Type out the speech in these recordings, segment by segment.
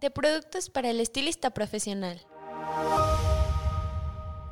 de productos para el estilista profesional.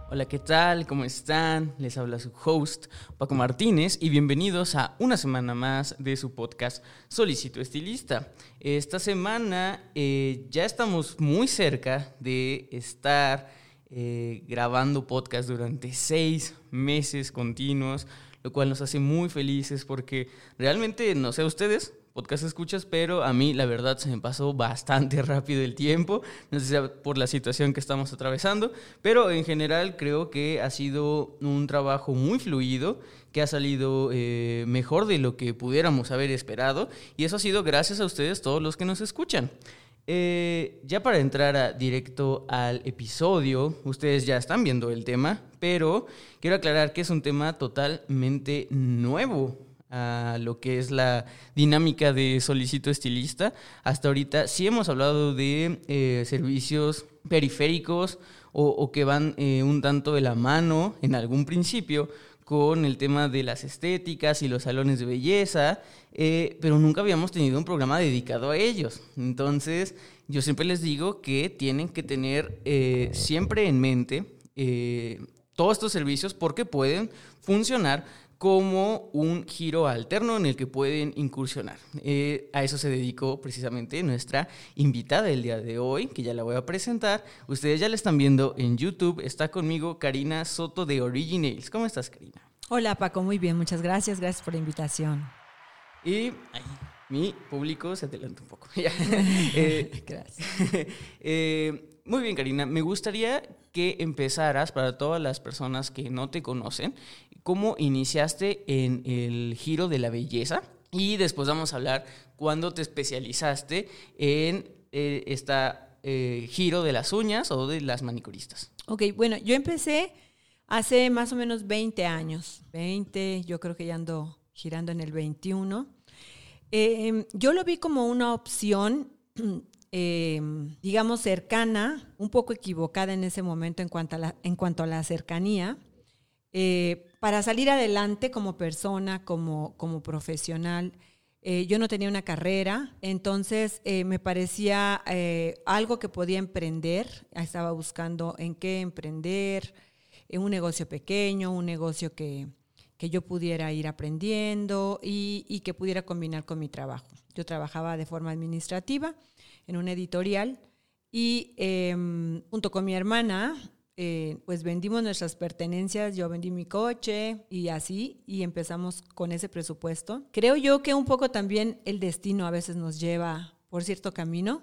Hola, ¿qué tal? ¿Cómo están? Les habla su host, Paco Martínez, y bienvenidos a una semana más de su podcast Solicito Estilista. Esta semana eh, ya estamos muy cerca de estar eh, grabando podcast durante seis meses continuos, lo cual nos hace muy felices porque realmente, no sé ustedes, podcast escuchas, pero a mí la verdad se me pasó bastante rápido el tiempo, no sé si sea por la situación que estamos atravesando, pero en general creo que ha sido un trabajo muy fluido, que ha salido eh, mejor de lo que pudiéramos haber esperado, y eso ha sido gracias a ustedes todos los que nos escuchan. Eh, ya para entrar directo al episodio, ustedes ya están viendo el tema, pero quiero aclarar que es un tema totalmente nuevo a lo que es la dinámica de solicito estilista. Hasta ahorita sí hemos hablado de eh, servicios periféricos o, que van eh, un tanto de la mano en algún principio con el tema de las estéticas y los salones de belleza, eh, pero nunca habíamos tenido un programa dedicado a ellos. Entonces, yo siempre les digo que tienen que tener siempre en mente todos estos servicios porque pueden funcionar como un giro alterno en el que pueden incursionar. Eh, a eso se dedicó precisamente nuestra invitada del día de hoy, que ya la voy a presentar. Ustedes ya la están viendo en YouTube. Está conmigo Karina Soto de Originals. ¿Cómo estás, Karina? Hola, Paco. Muy bien. Muchas gracias. Gracias por la invitación. Y mi público se adelanta un poco. Eh, gracias. Eh, muy bien, Karina. Me gustaría que empezaras para todas las personas que no te conocen cómo iniciaste en el giro de la belleza y después vamos a hablar cuándo te especializaste en este giro de las uñas o de las manicuristas. Ok, bueno, yo empecé hace más o menos 20 años, 20, yo creo que ya ando girando en el 21. Em, yo lo vi como una opción, em, digamos, cercana, un poco equivocada en ese momento en cuanto a la, en cuanto a la cercanía, eh, para salir adelante como persona, como, como profesional. Eh, yo no tenía una carrera, entonces eh, me parecía algo que podía emprender. Estaba buscando en qué emprender, en un negocio pequeño, un negocio que, que yo pudiera ir aprendiendo y, y, que pudiera combinar con mi trabajo. Yo trabajaba de forma administrativa en una editorial y em, junto con mi hermana eh, pues vendimos nuestras pertenencias, yo vendí mi coche y así, y empezamos con ese presupuesto. Creo yo que un poco también el destino a veces nos lleva por cierto camino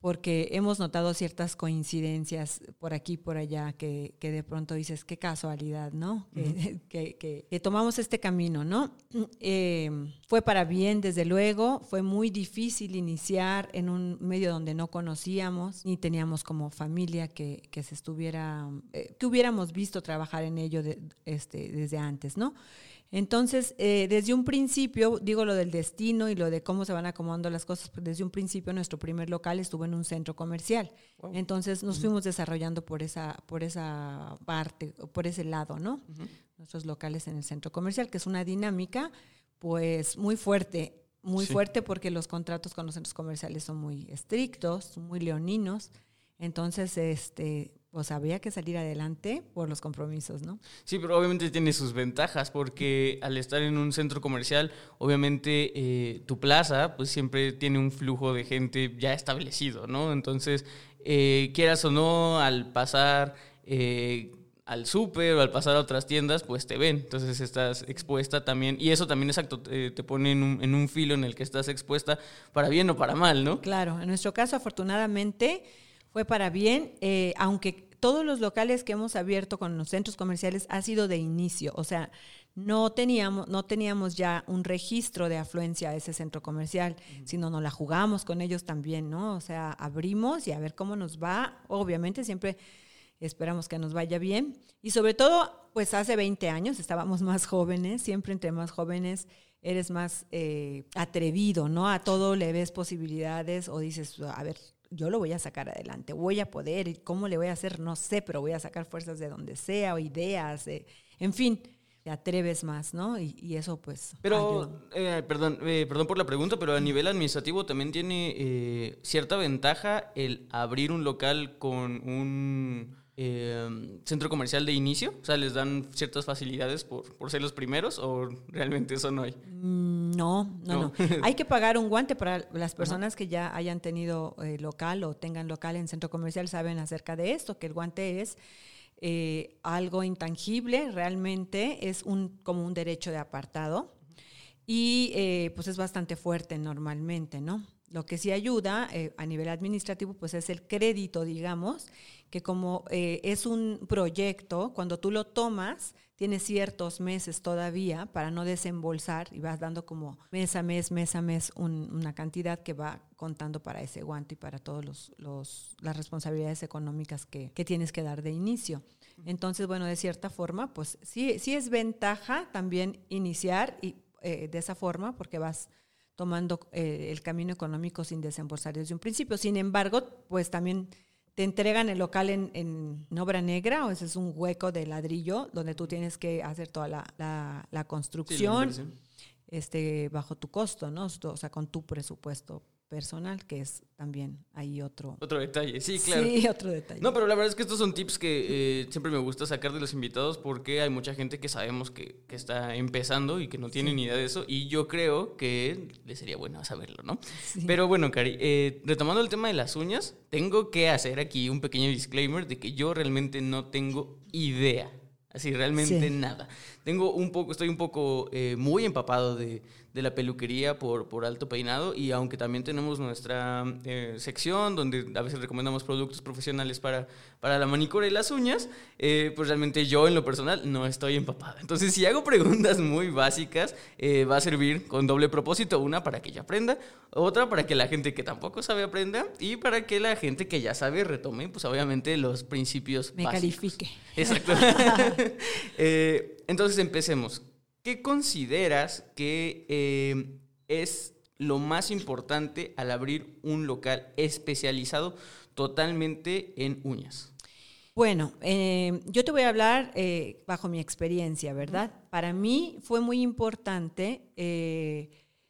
porque hemos notado ciertas coincidencias por aquí y por allá que, de pronto dices, qué casualidad, ¿no? que, tomamos este camino, ¿no? Eh, fue para bien, desde luego, fue muy difícil iniciar en un medio donde no conocíamos, ni teníamos como familia que, se estuviera, eh, que hubiéramos visto trabajar en ello este, desde antes, ¿no? Entonces, eh, desde un principio, digo lo del destino y lo de cómo se van acomodando las cosas, pues desde un principio nuestro primer local estuvo en un centro comercial. Entonces nos fuimos desarrollando por esa, por esa parte, por ese lado, ¿no? Nuestros locales en el centro comercial, que es una dinámica pues muy fuerte, muy fuerte porque los contratos con los centros comerciales son muy estrictos, muy leoninos. Entonces, este, pues había que salir adelante por los compromisos, ¿no? Sí, pero obviamente tiene sus ventajas porque al estar en un centro comercial, obviamente eh, tu plaza pues siempre tiene un flujo de gente ya establecido, ¿no? Entonces, eh, quieras o no, al pasar eh, al súper o al pasar a otras tiendas, pues te ven. Entonces estás expuesta también. Y eso también, exacto, te, pone en un, en un filo en el que estás expuesta para bien o para mal, ¿no? Claro, en nuestro caso, afortunadamente fue para bien, eh, aunque todos los locales que hemos abierto con los centros comerciales ha sido de inicio, o sea, no teníamos, no teníamos ya un registro de afluencia a ese centro comercial, sino nos la jugamos con ellos también, ¿no? O sea, abrimos y a ver cómo nos va. Obviamente siempre esperamos que nos vaya bien. Y sobre todo, pues hace 20 años estábamos más jóvenes, siempre entre más jóvenes eres más eh, atrevido, ¿no? A todo le ves posibilidades o dices, a ver, yo lo voy a sacar adelante, voy a poder, ¿cómo le voy a hacer? No sé, pero voy a sacar fuerzas de donde sea o ideas, en fin, te atreves más, ¿no? Y, eso pues... Pero, eh, perdón, eh, perdón por la pregunta, pero a nivel administrativo también tiene eh, cierta ventaja el abrir un local con un centro comercial de inicio? O sea, ¿les dan ciertas facilidades por, por ser los primeros o realmente eso no hay? Mm, no, no, no. hay que pagar un guante para las personas que ya hayan tenido local o tengan local en centro comercial, saben acerca de esto, que el guante es eh, algo intangible, realmente es un, como un derecho de apartado y eh, pues es bastante fuerte normalmente, ¿no? Lo que sí ayuda eh, a nivel administrativo pues es el crédito, digamos, que como es un proyecto, cuando tú lo tomas, tienes ciertos meses todavía para no desembolsar y vas dando como mes a mes, mes a mes una cantidad que va contando para ese guante y para todas los, las responsabilidades económicas que, que, tienes que dar de inicio. Entonces, bueno, de cierta forma, pues sí, sí es ventaja también iniciar y, eh, de esa forma porque vas tomando eh, el camino económico sin desembolsar desde un principio. Sin embargo, pues también te entregan el local en, en, obra negra, o ese es un hueco de ladrillo donde tú tienes que hacer toda la, la, construcción este, bajo tu costo, ¿no? O sea, con tu presupuesto personal, que es también ahí otro... Otro detalle, sí, claro. Sí, otro detalle. No, pero la verdad es que estos son tips que eh, siempre me gusta sacar de los invitados porque hay mucha gente que sabemos que, que está empezando y que no tiene ni idea de eso y yo creo que le sería bueno saberlo, ¿no? Pero bueno, Cari, eh, retomando el tema de las uñas, tengo que hacer aquí un pequeño disclaimer de que yo realmente no tengo idea Así, realmente nada. Tengo un poco, estoy un poco eh, muy empapado de, de, la peluquería por, por alto peinado y aunque también tenemos nuestra eh, sección donde a veces recomendamos productos profesionales para, para la manicura y las uñas, eh, pues realmente yo en lo personal no estoy empapado. Entonces, si hago preguntas muy básicas, va a servir con doble propósito. Una para que yo aprenda, otra para que la gente que tampoco sabe aprenda y para que la gente que ya sabe retome, pues obviamente los principios Me califique. Exacto. Eh, entonces empecemos. ¿Qué consideras que eh, es lo más importante al abrir un local especializado totalmente en uñas? Bueno, eh, yo te voy a hablar bajo mi experiencia, ¿verdad? Para mí fue muy importante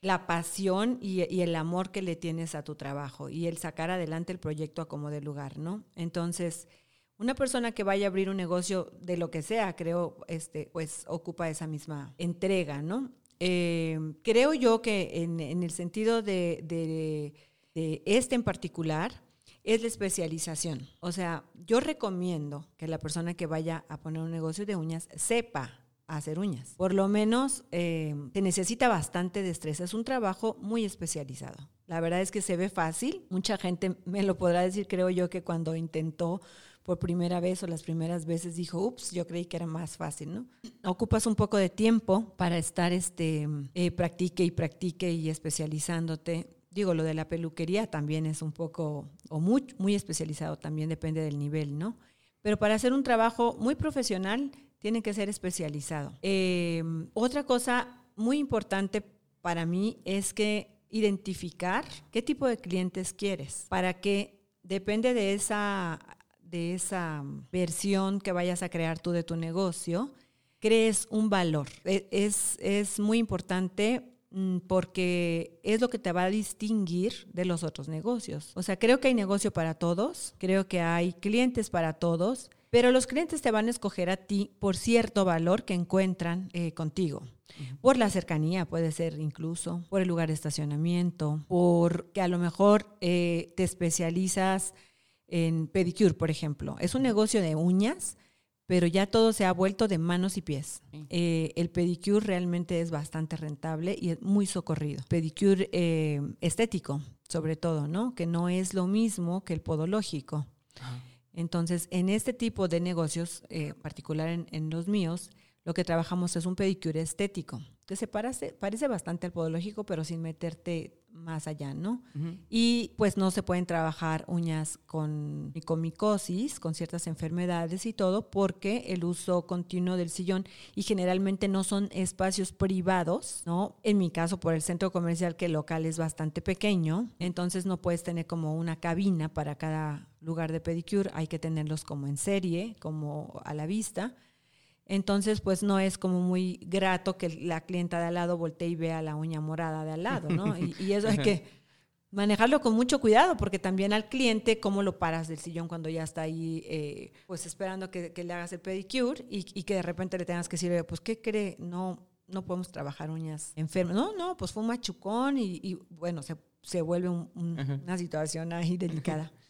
la pasión y, y, el amor que le tienes a tu trabajo y el sacar adelante el proyecto a como de lugar, ¿no? Entonces, una persona que vaya a abrir un negocio de lo que sea, creo, este, pues ocupa esa misma entrega, ¿no? Eh, creo yo que en, el sentido de, de, este en particular, es la especialización. O sea, yo recomiendo que la persona que vaya a poner un negocio de uñas sepa hacer uñas. Por lo menos eh, se necesita bastante destreza. Es un trabajo muy especializado. La verdad es que se ve fácil. Mucha gente me lo podrá decir, creo yo, que cuando intentó por primera vez o las primeras veces dijo, ups, yo creí que era más fácil, ¿no? Ocupas un poco de tiempo para estar, este, eh, practique y practique y especializándote. Digo, lo de la peluquería también es un poco, o muy, muy especializado, también depende del nivel, ¿no? Pero para hacer un trabajo muy profesional, tiene que ser especializado. Eh, otra cosa muy importante para mí es que identificar qué tipo de clientes quieres, para que depende de esa de esa versión que vayas a crear tú de tu negocio, crees un valor. E, es, es muy importante mm, porque es lo que te va a distinguir de los otros negocios. O sea, creo que hay negocio para todos, creo que hay clientes para todos, pero los clientes te van a escoger a ti por cierto valor que encuentran eh, contigo. Por la cercanía, puede ser incluso, por el lugar de estacionamiento, porque a lo mejor eh, te especializas en pedicure, por ejemplo. Es un negocio de uñas, pero ya todo se ha vuelto de manos y pies. Eh, el pedicure realmente es bastante rentable y es muy socorrido. Pedicure eh, estético, sobre todo, ¿no? Que no es lo mismo que el podológico. Entonces, en este tipo de negocios, eh, particular en, los míos, lo que trabajamos es un pedicure estético, que se parece, bastante al podológico, pero sin meterte más allá, ¿no? Y pues no se pueden trabajar uñas con micomicosis, con ciertas enfermedades y todo, porque el uso continuo del sillón y generalmente no son espacios privados, ¿no? En mi caso, por el centro comercial, que el local es bastante pequeño, entonces no puedes tener como una cabina para cada lugar de pedicure, hay que tenerlos como en serie, como a la vista. Entonces, pues no es como muy grato que la clienta de al lado voltee y vea la uña morada de al lado, ¿no? Y, eso hay que manejarlo con mucho cuidado, porque también al cliente, ¿cómo lo paras del sillón cuando ya está ahí, eh, pues esperando que, le hagas el pedicure y, que de repente le tengas que decir, pues, ¿qué cree? No, no podemos trabajar uñas enfermas. No, no, pues fue un machucón y, bueno, se, vuelve una situación ahí delicada.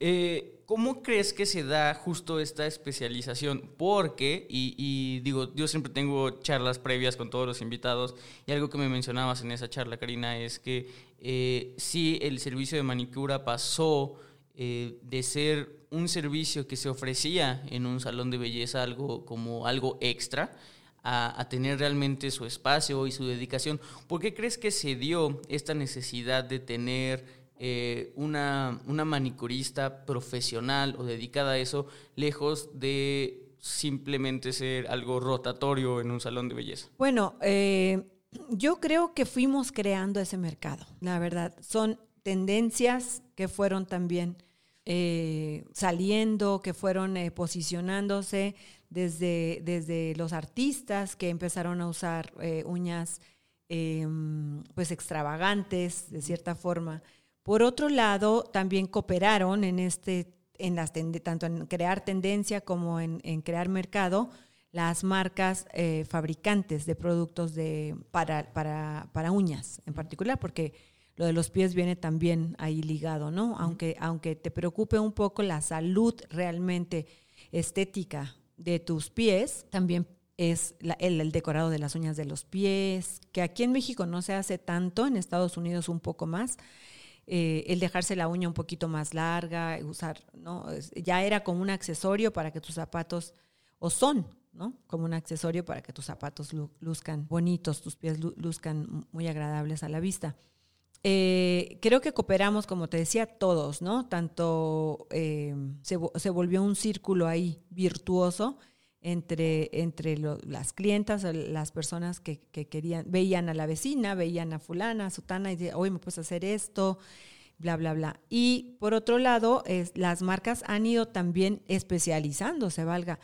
Eh, ¿Cómo crees que se da justo esta especialización? Porque, y, digo, yo siempre tengo charlas previas con todos los invitados y algo que me mencionabas en esa charla, Karina, es que eh, sí, el servicio de manicura pasó eh, de ser un servicio que se ofrecía en un salón de belleza, algo como algo extra, a, a, tener realmente su espacio y su dedicación. ¿Por qué crees que se dio esta necesidad de tener eh, una, una manicurista profesional o dedicada a eso, lejos de simplemente ser algo rotatorio en un salón de belleza? Bueno, eh, yo creo que fuimos creando ese mercado, la verdad. Son tendencias que fueron también eh, saliendo, que fueron posicionándose desde, desde los artistas que empezaron a usar uñas em, pues extravagantes, de cierta forma, por otro lado, también cooperaron en este, en las tanto en crear tendencia como en, crear mercado las marcas eh, fabricantes de productos de, para, para, para, uñas en particular, porque lo de los pies viene también ahí ligado, ¿no? Aunque, aunque te preocupe un poco la salud realmente estética de tus pies, también es el, el, decorado de las uñas de los pies, que aquí en México no se hace tanto, en Estados Unidos un poco más. Eh, el dejarse la uña un poquito más larga, usar, ¿no? Ya era como un accesorio para que tus zapatos, o son, ¿no? Como un accesorio para que tus zapatos luzcan bonitos, tus pies luzcan muy agradables a la vista. Eh, creo que cooperamos, como te decía, todos, ¿no? Tanto eh, se, se, volvió un círculo ahí virtuoso entre, entre las clientas, las personas que, querían, veían a la vecina, veían a fulana, a sutana, y decían, hoy me puedes hacer esto, bla, bla, bla. Y por otro lado, las marcas han ido también especializándose, valga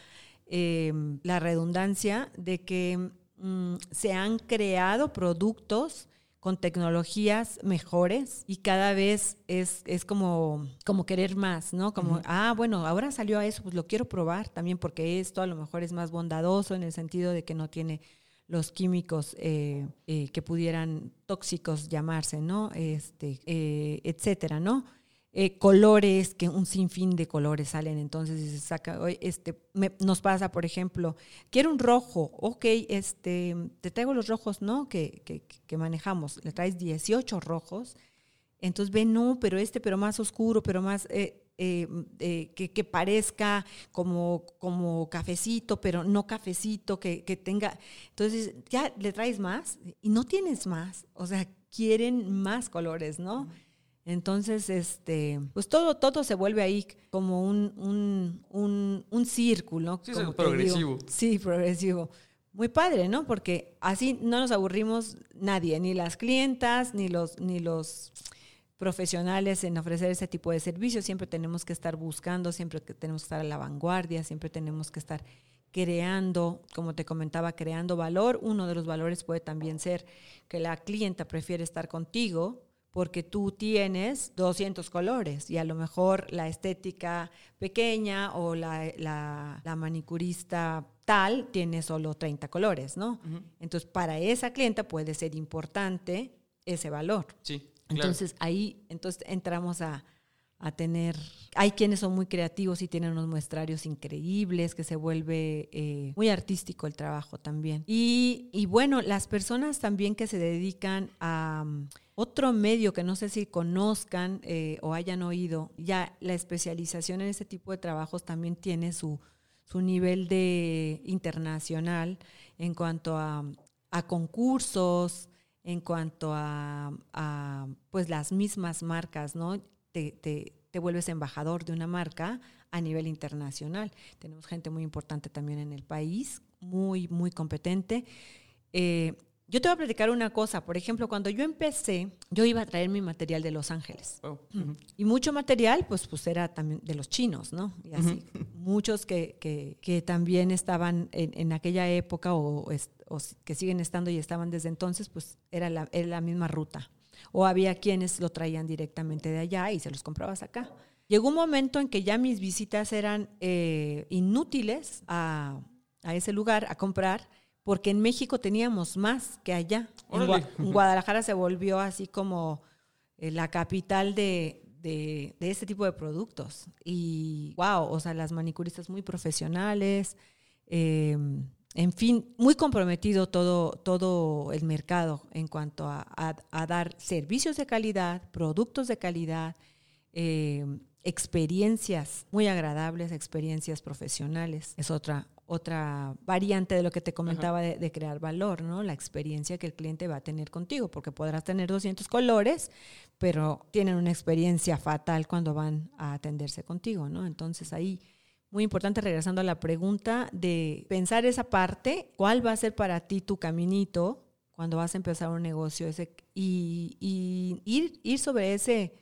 em, la redundancia, de que mm, se han creado productos con tecnologías mejores y cada vez es, es como, como querer más, ¿no? Como, ah, bueno, ahora salió a eso, pues lo quiero probar también porque esto a lo mejor es más bondadoso en el sentido de que no tiene los químicos eh, eh, que pudieran tóxicos llamarse, ¿no? Este, eh, etcétera, ¿no? Eh, colores, que un sinfín de colores salen, entonces se saca, este, nos pasa, por ejemplo, quiero un rojo, ok, este, te traigo los rojos, ¿no? Que, que, manejamos, le traes 18 rojos, entonces ve, no, pero este, pero más oscuro, pero más, eh, eh, que, parezca como, como cafecito, pero no cafecito, que, tenga, entonces ya le traes más y no tienes más, o sea, quieren más colores, ¿no? Entonces, este, pues todo, todo se vuelve ahí como un, un, un, círculo. Sí, progresivo. Sí, progresivo. Muy padre, ¿no? Porque así no nos aburrimos nadie, ni las clientas, ni los, ni los profesionales en ofrecer ese tipo de servicios. Siempre tenemos que estar buscando, siempre tenemos que estar a la vanguardia, siempre tenemos que estar creando, como te comentaba, creando valor. Uno de los valores puede también ser que la clienta prefiere estar contigo porque tú tienes 200 colores y a lo mejor la estética pequeña o la, manicurista tal tiene solo 30 colores, ¿no? Entonces, para esa clienta puede ser importante ese valor. Sí. Entonces, ahí entonces entramos a, tener, hay quienes son muy creativos y tienen unos muestrarios increíbles, que se vuelve eh, muy artístico el trabajo también. Y, y bueno, las personas también que se dedican a otro medio que no sé si conozcan eh, o hayan oído, ya la especialización en ese tipo de trabajos también tiene su, su nivel de internacional en cuanto a, concursos, en cuanto a, pues las mismas marcas, ¿no? Te, te, vuelves embajador de una marca a nivel internacional. Tenemos gente muy importante también en el país, muy, muy competente. Eh, yo te voy a platicar una cosa. Por ejemplo, cuando yo empecé, yo iba a traer mi material de Los Ángeles. Oh, y mucho material, pues, pues era también de los chinos, ¿no? Y así. Muchos que, que, que, también estaban en, en aquella época o, o, que siguen estando y estaban desde entonces, pues era la, era la misma ruta. O había quienes lo traían directamente de allá y se los comprabas acá. Llegó un momento en que ya mis visitas eran eh, inútiles a, a ese lugar a comprar porque en México teníamos más que allá. En, Guadalajara se volvió así como eh, la capital de, de, este tipo de productos. Y wow, o sea, las manicuristas muy profesionales, em, en fin, muy comprometido todo, todo el mercado en cuanto a, a, dar servicios de calidad, productos de calidad, em, experiencias muy agradables, experiencias profesionales. Es otra, otra variante de lo que te comentaba de, crear valor, ¿no? La experiencia que el cliente va a tener contigo, porque podrás tener 200 colores, pero tienen una experiencia fatal cuando van a atenderse contigo, ¿no? Entonces ahí, muy importante, regresando a la pregunta de pensar esa parte, ¿cuál va a ser para ti tu caminito cuando vas a empezar un negocio ese, y, y ir, ir sobre ese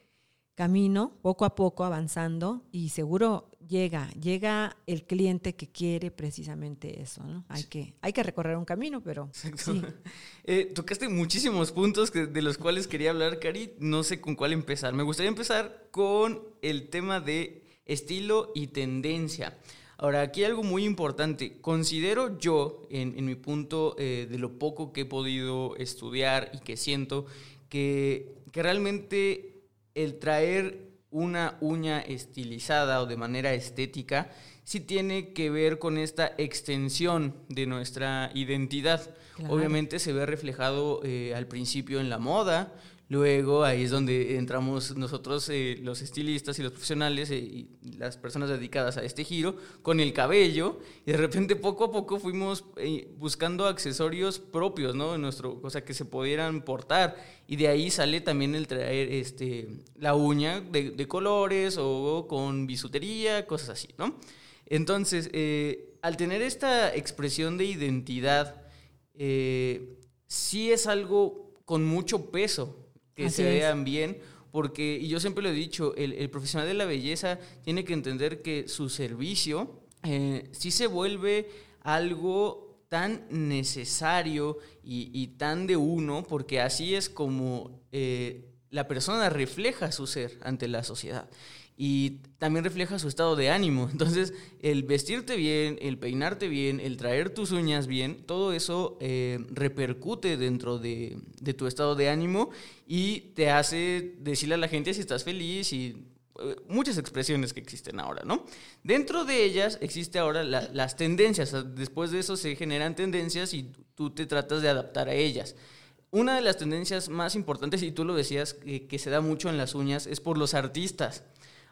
camino, poco a poco avanzando y seguro llega, llega el cliente que quiere precisamente eso, ¿no? Hay que, hay que recorrer un camino, pero sí. Eh, tocaste muchísimos puntos de los cuales quería hablar, Cari, no sé con cuál empezar. Me gustaría empezar con el tema de estilo y tendencia. Ahora, aquí algo muy importante. Considero yo, en, mi punto eh, de lo poco que he podido estudiar y que siento, que, que realmente el traer una uña estilizada o de manera estética sí tiene que ver con esta extensión de nuestra identidad. Obviamente se ve reflejado eh, al principio en la moda, Luego ahí es donde entramos nosotros, eh, los estilistas y los profesionales eh, y las personas dedicadas a este giro, con el cabello. Y de repente poco a poco fuimos eh, buscando accesorios propios, ¿no? Nuestro, o sea, que se pudieran portar. Y de ahí sale también el traer este, la uña de, de colores o con bisutería, cosas así, ¿no? Entonces, al tener esta expresión de identidad, sí es algo con mucho peso que se vean bien, porque, y yo siempre lo he dicho, el, profesional de la belleza tiene que entender que su servicio eh, sí se vuelve algo tan necesario y, tan de uno, porque así es como eh, la persona refleja su ser ante la sociedad y también refleja su estado de ánimo. Entonces, el vestirte bien, el peinarte bien, el traer tus uñas bien, todo eso eh, repercute dentro de, tu estado de ánimo y te hace decirle a la gente si estás feliz y eh, muchas expresiones que existen ahora, ¿no? Dentro de ellas existe ahora las tendencias. Después de eso se generan tendencias y tú te tratas de adaptar a ellas. Una de las tendencias más importantes, y tú lo decías, que se da mucho en las uñas, es por los artistas.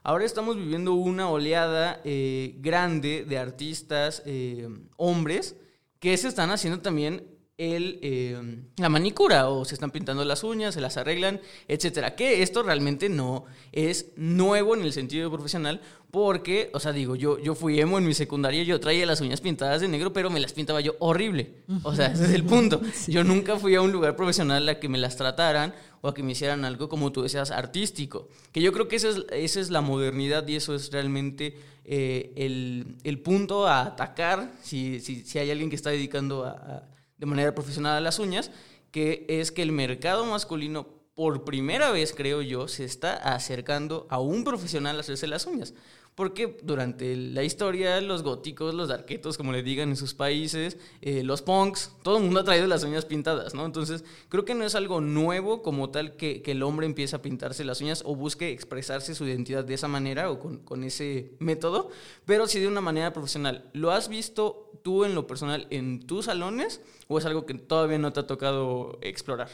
Ahora estamos viviendo una oleada eh, grande de artistas eh, hombres que se están haciendo también el, eh, la manicura o se están pintando las uñas, se las arreglan, etcétera. Que esto realmente no es nuevo en el sentido profesional porque, o sea, digo, yo, yo fui emo en mi secundaria, yo traía las uñas pintadas de negro, pero me las pintaba yo horrible. O sea, ese es el punto. Yo nunca fui a un lugar profesional a que me las trataran o a que me hicieran algo, como tú decías, artístico. Que yo creo que esa es, esa es la modernidad y eso es realmente eh, el, el, punto a atacar si, si, si, hay alguien que está dedicando a, de manera profesional a las uñas, que es que el mercado masculino, por primera vez, creo yo, se está acercando a un profesional a hacerse las uñas porque durante la historia los góticos, los arquetos, como le digan en sus países, eh, los punks, todo el mundo ha traído las uñas pintadas, ¿no? Entonces, creo que no es algo nuevo como tal que, el hombre empiece a pintarse las uñas o busque expresarse su identidad de esa manera o con, con ese método, pero sí de una manera profesional. ¿Lo has visto tú en lo personal en tus salones o es algo que todavía no te ha tocado explorar?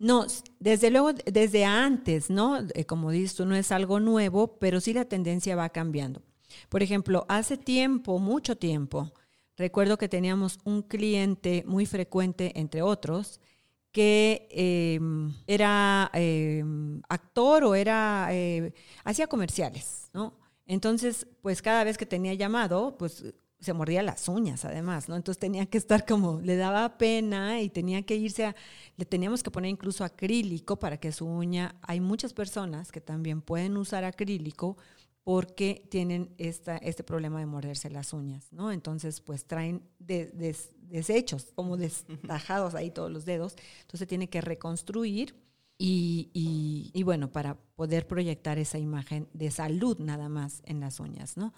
No, desde luego, desde antes, ¿no? Eh, como dices tú, no es algo nuevo, pero sí la tendencia va cambiando. Por ejemplo, hace tiempo, mucho tiempo, recuerdo que teníamos un cliente muy frecuente, entre otros, que em, era em, actor o era eh, hacía comerciales, ¿no? Entonces, pues cada vez que tenía llamado, pues se mordía las uñas además, ¿no? Entonces tenía que estar como, le daba pena y tenía que irse a, le teníamos que poner incluso acrílico para que su uña, hay muchas personas que también pueden usar acrílico porque tienen esta, este problema de morderse las uñas, ¿no? Entonces, pues traen desechos, como destajados ahí todos los dedos, entonces tiene que reconstruir y, y, y bueno, para poder proyectar esa imagen de salud nada más en las uñas, ¿no?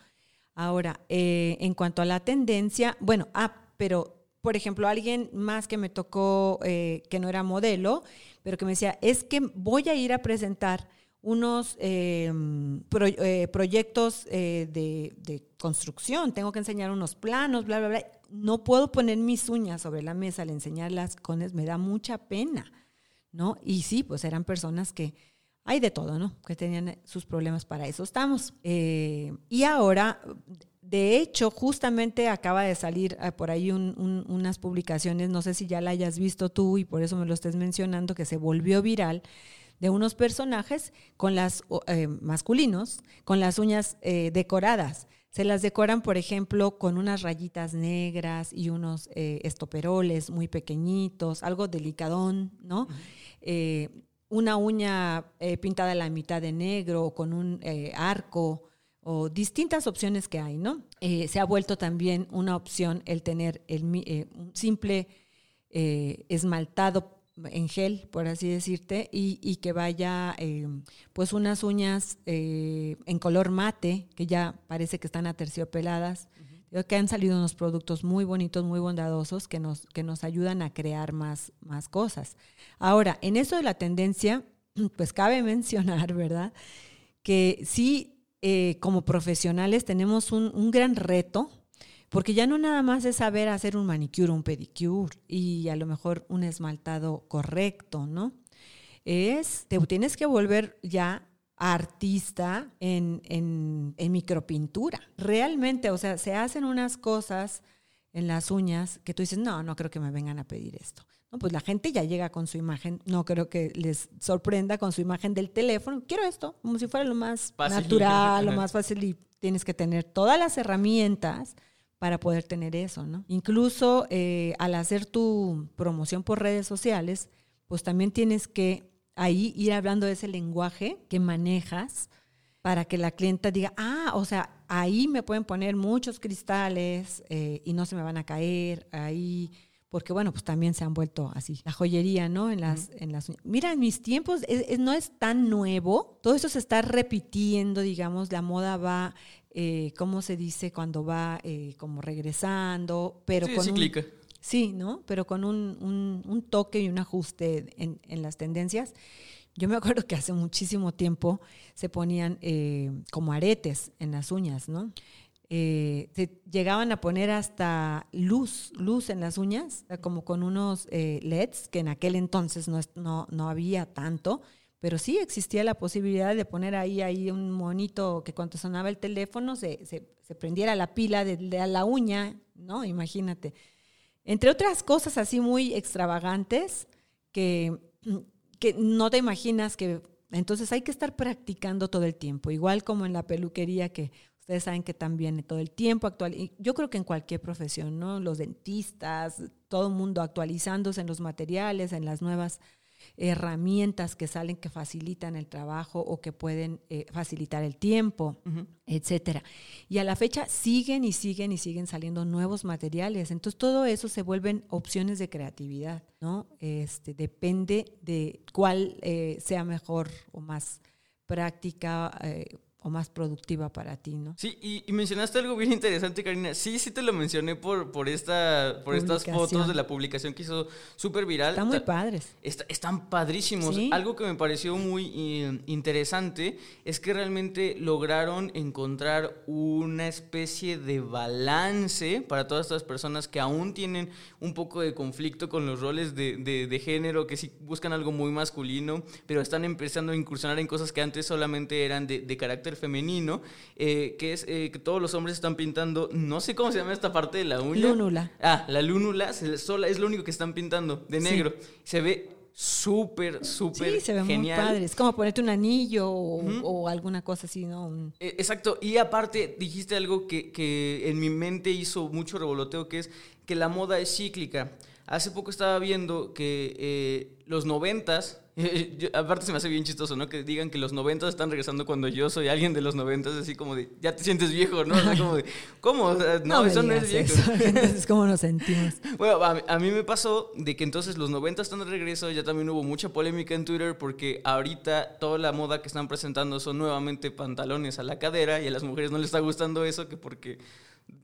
Ahora, eh, en cuanto a la tendencia, bueno, ah, pero por ejemplo, alguien más que me tocó, eh, que no era modelo, pero que me decía, es que voy a ir a presentar unos em, eh, proyectos de, de, construcción, tengo que enseñar unos planos, bla, bla, bla. No puedo poner mis uñas sobre la mesa al enseñarlas con me da mucha pena, ¿no? Y sí, pues eran personas que hay de todo, ¿no? Que tenían sus problemas para eso estamos. Eh, y ahora, de hecho, justamente acaba de salir eh, por ahí unas publicaciones, no sé si ya la hayas visto tú y por eso me lo estés mencionando, que se volvió viral de unos personajes con las eh, masculinos con las uñas decoradas. Se las decoran, por ejemplo, con unas rayitas negras y unos estoperoles muy pequeñitos, algo delicadón, ¿no? Una uña eh, pintada a la mitad de negro o con un eh, arco o distintas opciones que hay, ¿no? Eh, se ha vuelto también una opción el tener el, un simple esmaltado en gel, por así decirte, y, que vaya pues unas uñas en color mate, que ya parece que están aterciopeladas, que han salido unos productos muy bonitos, muy bondadosos que nos, que nos ayudan a crear más, más cosas. Ahora, en eso de la tendencia, pues cabe mencionar, ¿verdad? Que sí, eh, como profesionales tenemos un, un, gran reto, porque ya no nada más es saber hacer un manicure, un pedicure y a lo mejor un esmaltado correcto, ¿no? Es, te tienes que volver ya artista en, en, micropintura. Realmente, o sea, se hacen unas cosas en las uñas que tú dices, no, no creo que me vengan a pedir esto. No, pues la gente ya llega con su imagen, no creo que les sorprenda con su imagen del teléfono. Quiero esto, como si fuera lo más natural, lo más fácil y tienes que tener todas las herramientas para poder tener eso, ¿no? Incluso eh, al hacer tu promoción por redes sociales, pues también tienes que ahí ir hablando de ese lenguaje que manejas para que la clienta diga, ah, o sea, ahí me pueden poner muchos cristales eh, y no se me van a caer, ahí, porque bueno, pues también se han vuelto así, la joyería, ¿no? En las, en las Mira, en mis tiempos no es tan nuevo, todo eso se está repitiendo, digamos, la moda va, eh, ¿cómo se dice? Cuando va eh, como regresando, pero sí, con... Cíclica. Sí, ¿no? Pero con un, toque y un ajuste en, las tendencias. Yo me acuerdo que hace muchísimo tiempo se ponían eh, como aretes en las uñas, ¿no? Eh, se llegaban a poner hasta luz, luz en las uñas, como con unos eh, LEDs, que en aquel entonces no, no, no, había tanto, pero sí existía la posibilidad de poner ahí, ahí un monito que cuando sonaba el teléfono se, se, prendiera la pila de, de, la uña, ¿no? Imagínate. Entre otras cosas así muy extravagantes que, que no te imaginas que... Entonces hay que estar practicando todo el tiempo, igual como en la peluquería que ustedes saben que también todo el tiempo actual, yo creo que en cualquier profesión, ¿no? Los dentistas, todo el mundo actualizándose en los materiales, en las nuevas herramientas que salen que facilitan el trabajo o que pueden eh, facilitar el tiempo, etcétera. Y a la fecha siguen y siguen y siguen saliendo nuevos materiales. Entonces todo eso se vuelven opciones de creatividad, ¿no? Este, depende de cuál eh, sea mejor o más práctica. Eh, o más productiva para ti, ¿no? Sí, y, mencionaste algo bien interesante, Karina. Sí, sí te lo mencioné por, por, esta, por estas fotos de la publicación que hizo súper viral. Están muy padres. están padrísimos. Algo que me pareció muy eh, interesante es que realmente lograron encontrar una especie de balance para todas estas personas que aún tienen un poco de conflicto con los roles de, de género, que sí buscan algo muy masculino, pero están empezando a incursionar en cosas que antes solamente eran de, carácter carácter femenino, eh, que es eh, que todos los hombres están pintando, no sé cómo se llama esta parte de la uña. Lúnula. Ah, la lúnula, sola, es lo único que están pintando, de Sí. negro. Se ve súper, súper Sí, se ve genial. muy padre. Es como ponerte un anillo o, o alguna cosa así, ¿no? Eh, Exacto, y aparte dijiste algo que, que en mi mente hizo mucho revoloteo, que es que la moda es cíclica. Hace poco estaba viendo que eh, los noventas, yo- aparte se me hace bien chistoso, ¿no? Que digan que los noventas están regresando cuando yo soy alguien de los noventas, así como de, ya te sientes viejo, ¿no? O sea, como de, ¿cómo? O sea, no, eso no es viejo. eso. Entonces, ¿cómo nos sentimos? Bueno, a, a mí me pasó de que entonces los 90 están de regreso, ya también hubo mucha polémica en Twitter porque ahorita toda la moda que están presentando son nuevamente pantalones a la cadera y a las mujeres no les está gustando eso que porque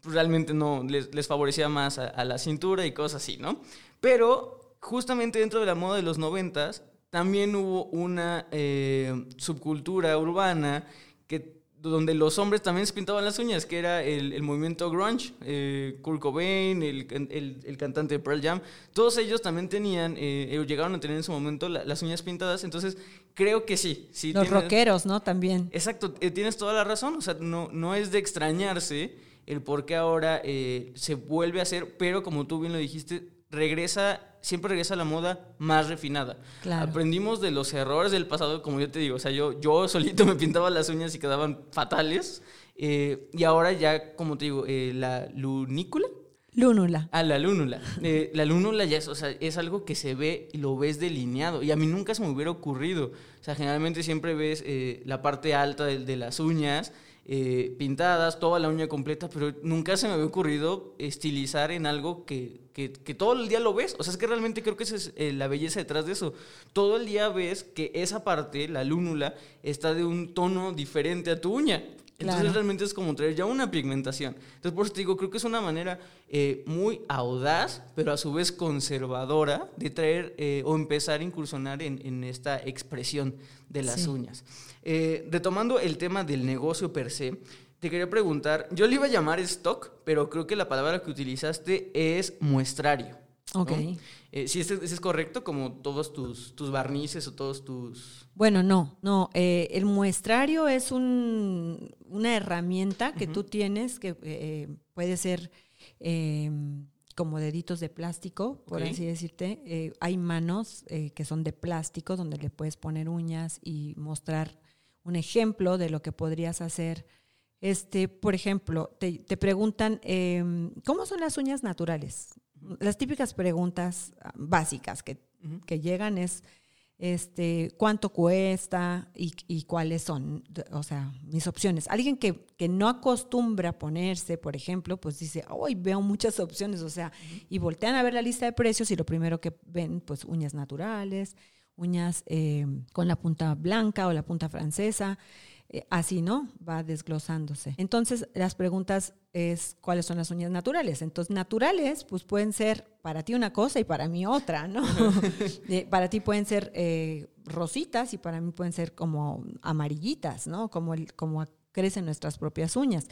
realmente no les, les favorecía más a, a la cintura y cosas así, ¿no? Pero justamente dentro de la moda de los 90 también hubo una eh, subcultura urbana que donde los hombres también se pintaban las uñas, que era el, el movimiento grunge, eh, Kurt Cobain, el, el- el cantante de Pearl Jam, todos ellos también tenían, eh, eh, llegaron a tener en su momento la- las uñas pintadas, entonces creo que sí. sí Los tiene- rockeros, ¿no? También. Exacto, eh, tienes toda la razón, o sea, no, no es de extrañarse el por qué ahora se vuelve a hacer, pero como tú bien lo dijiste, regresa, siempre regresa a la moda más refinada. Claro. Aprendimos de los errores del pasado, como yo te digo, o sea, yo, yo solito me pintaba las uñas y quedaban fatales, eh, y ahora ya, como te digo, eh, la lunícula. Lúnula. Ah, la lúnula. Eh, la lúnula ya es, o sea, es algo que se ve y lo ves delineado. Y a mí nunca se me hubiera ocurrido. O sea, generalmente siempre ves eh, la parte alta de, de las uñas eh, pintadas, toda la uña completa, pero nunca se me había ocurrido estilizar en algo que, que- que todo el día lo ves. O sea, es que realmente creo que esa es eh, la belleza detrás de eso. Todo el día ves que esa parte, la lúnula, está de un tono diferente a tu uña. Entonces Claro. realmente es como traer ya una pigmentación. Entonces por eso te digo, creo que es una manera eh, muy audaz, pero a su vez conservadora de traer eh, o empezar a incursionar en, en esta expresión de las Sí. uñas. Eh, retomando el tema del negocio per se, te quería preguntar, yo le iba a llamar stock, pero creo que la palabra que utilizaste es muestrario. ¿No? Ok. Eh, ¿sí ese, ese es correcto? Como todos tus, tus barnices o todos tus... Bueno, no, no. eh, el muestrario es un- una herramienta que tú tienes que eh, puede ser eh, como deditos de plástico, por así decirte. Hay manos que son de plástico donde le puedes poner uñas y mostrar un ejemplo de lo que podrías hacer. Este, por ejemplo, te, te preguntan, em, ¿cómo son las uñas naturales? Las típicas preguntas ah, básicas que, que llegan es, este, ¿cuánto cuesta y, y cuáles son? O sea, mis opciones. Alguien que, que no acostumbra a ponerse, por ejemplo, pues dice, hoy veo muchas opciones, o sea, y voltean a ver la lista de precios y lo primero que ven, pues uñas naturales, uñas eh, con la punta blanca o la punta francesa, eh, así, ¿no? Va desglosándose. Entonces, las preguntas es cuáles son las uñas naturales. Entonces, naturales, pues pueden ser para ti una cosa y para mí otra, ¿no? Eh, para ti pueden ser eh, rositas y para mí pueden ser como amarillitas, ¿no? Como, el, como crecen nuestras propias uñas.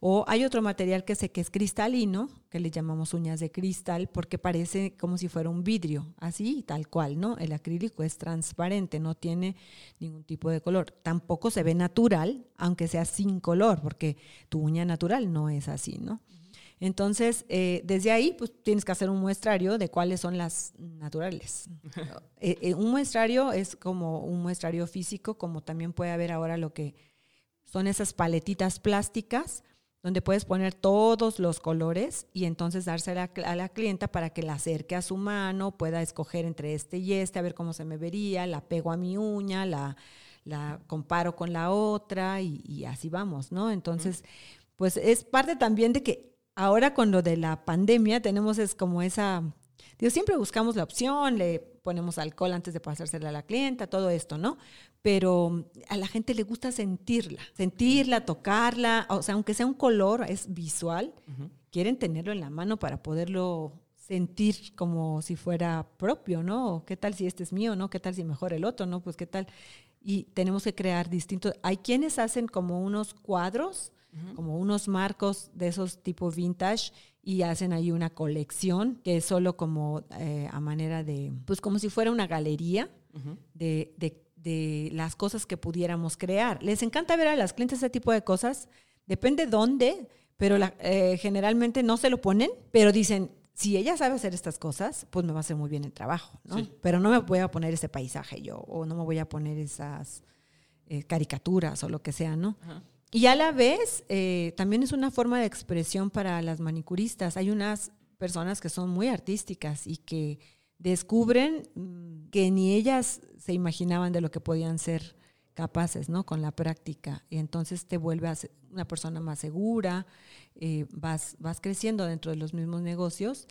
O hay otro material que sé que es cristalino, que le llamamos uñas de cristal, porque parece como si fuera un vidrio, así tal cual, ¿no? El acrílico es transparente, no tiene ningún tipo de color. Tampoco se ve natural, aunque sea sin color, porque tu uña natural no es así, ¿no? Entonces, eh, desde ahí, pues tienes que hacer un muestrario de cuáles son las naturales. Eh, eh, un muestrario es como un muestrario físico, como también puede haber ahora lo que son esas paletitas plásticas donde puedes poner todos los colores y entonces dársela a la, clienta para que la acerque a su mano, pueda escoger entre este y este, a ver cómo se me vería, la pego a mi uña, la, la comparo con la otra y, y así vamos, ¿no? Entonces, pues es parte también de que ahora con lo de la pandemia tenemos es como esa, digo, siempre buscamos la opción, le ponemos alcohol antes de pasársela a la clienta, todo esto, ¿no? Pero a la gente le gusta sentirla, sentirla, tocarla, o sea, aunque sea un color, es visual, quieren tenerlo en la mano para poderlo sentir como si fuera propio, ¿no? ¿Qué tal si este es mío, no? ¿Qué tal si mejor el otro, no? Pues qué tal. Y tenemos que crear distintos. Hay quienes hacen como unos cuadros, como unos marcos de esos tipo vintage y hacen ahí una colección que es solo como eh, a manera de, pues como si fuera una galería de, de- de las cosas que pudiéramos crear. Les encanta ver a las clientes ese tipo de cosas, depende dónde, pero la, eh, generalmente no se lo ponen, pero dicen, si ella sabe hacer estas cosas, pues me va a hacer muy bien el trabajo, ¿no? Sí. Pero no me voy a poner ese paisaje yo, o no me voy a poner esas eh, caricaturas o lo que sea, ¿no? Ajá. Y a la vez, eh, también es una forma de expresión para las manicuristas. Hay unas personas que son muy artísticas y que descubren mm, que ni ellas se imaginaban de lo que podían ser capaces, ¿no? Con la práctica. Y entonces te vuelve a ser una persona más segura, eh, vas, vas creciendo dentro de los mismos negocios.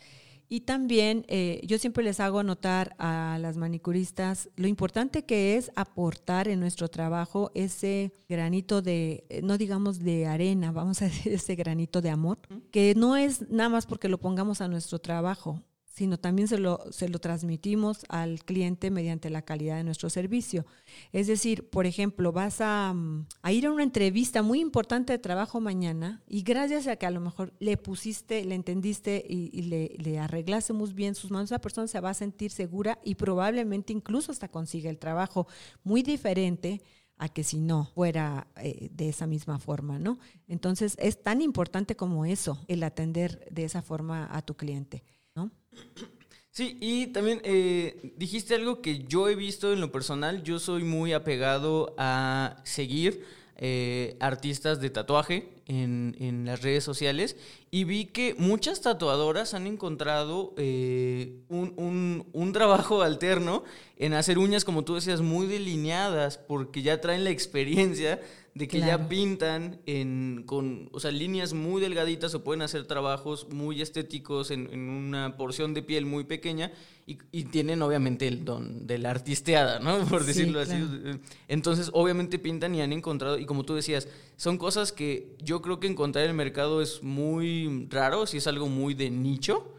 Y también eh, yo siempre les hago notar a las manicuristas lo importante que es aportar en nuestro trabajo ese granito de, eh, no digamos de arena, vamos a decir ese granito de amor, que no es nada más porque lo pongamos a nuestro trabajo, sino también se lo, se lo transmitimos al cliente mediante la calidad de nuestro servicio. Es decir, por ejemplo, vas a, mm, a ir a una entrevista muy importante de trabajo mañana y gracias a que a lo mejor le pusiste, le entendiste y, le, le arreglaste muy bien sus manos, esa persona se va a sentir segura y probablemente incluso hasta consiga el trabajo muy diferente a que si no fuera eh, de esa misma forma, ¿no? Entonces es tan importante como eso, el atender de esa forma a tu cliente. Sí, y también eh, dijiste algo que yo he visto en lo personal. Yo soy muy apegado a seguir eh, artistas de tatuaje en, en las redes sociales y vi que muchas tatuadoras han encontrado eh, un, un- un trabajo alterno en hacer uñas, como tú decías, muy delineadas, porque ya traen la experiencia de que ya pintan en, con o sea, líneas muy delgaditas o pueden hacer trabajos muy estéticos en, en una porción de piel muy pequeña y, y tienen obviamente el don de la artisteada, ¿no? Por Sí, decirlo claro. así. Entonces, obviamente pintan y han encontrado, y como tú decías, son cosas que yo creo que encontrar en el mercado es muy raro, si es algo muy de nicho.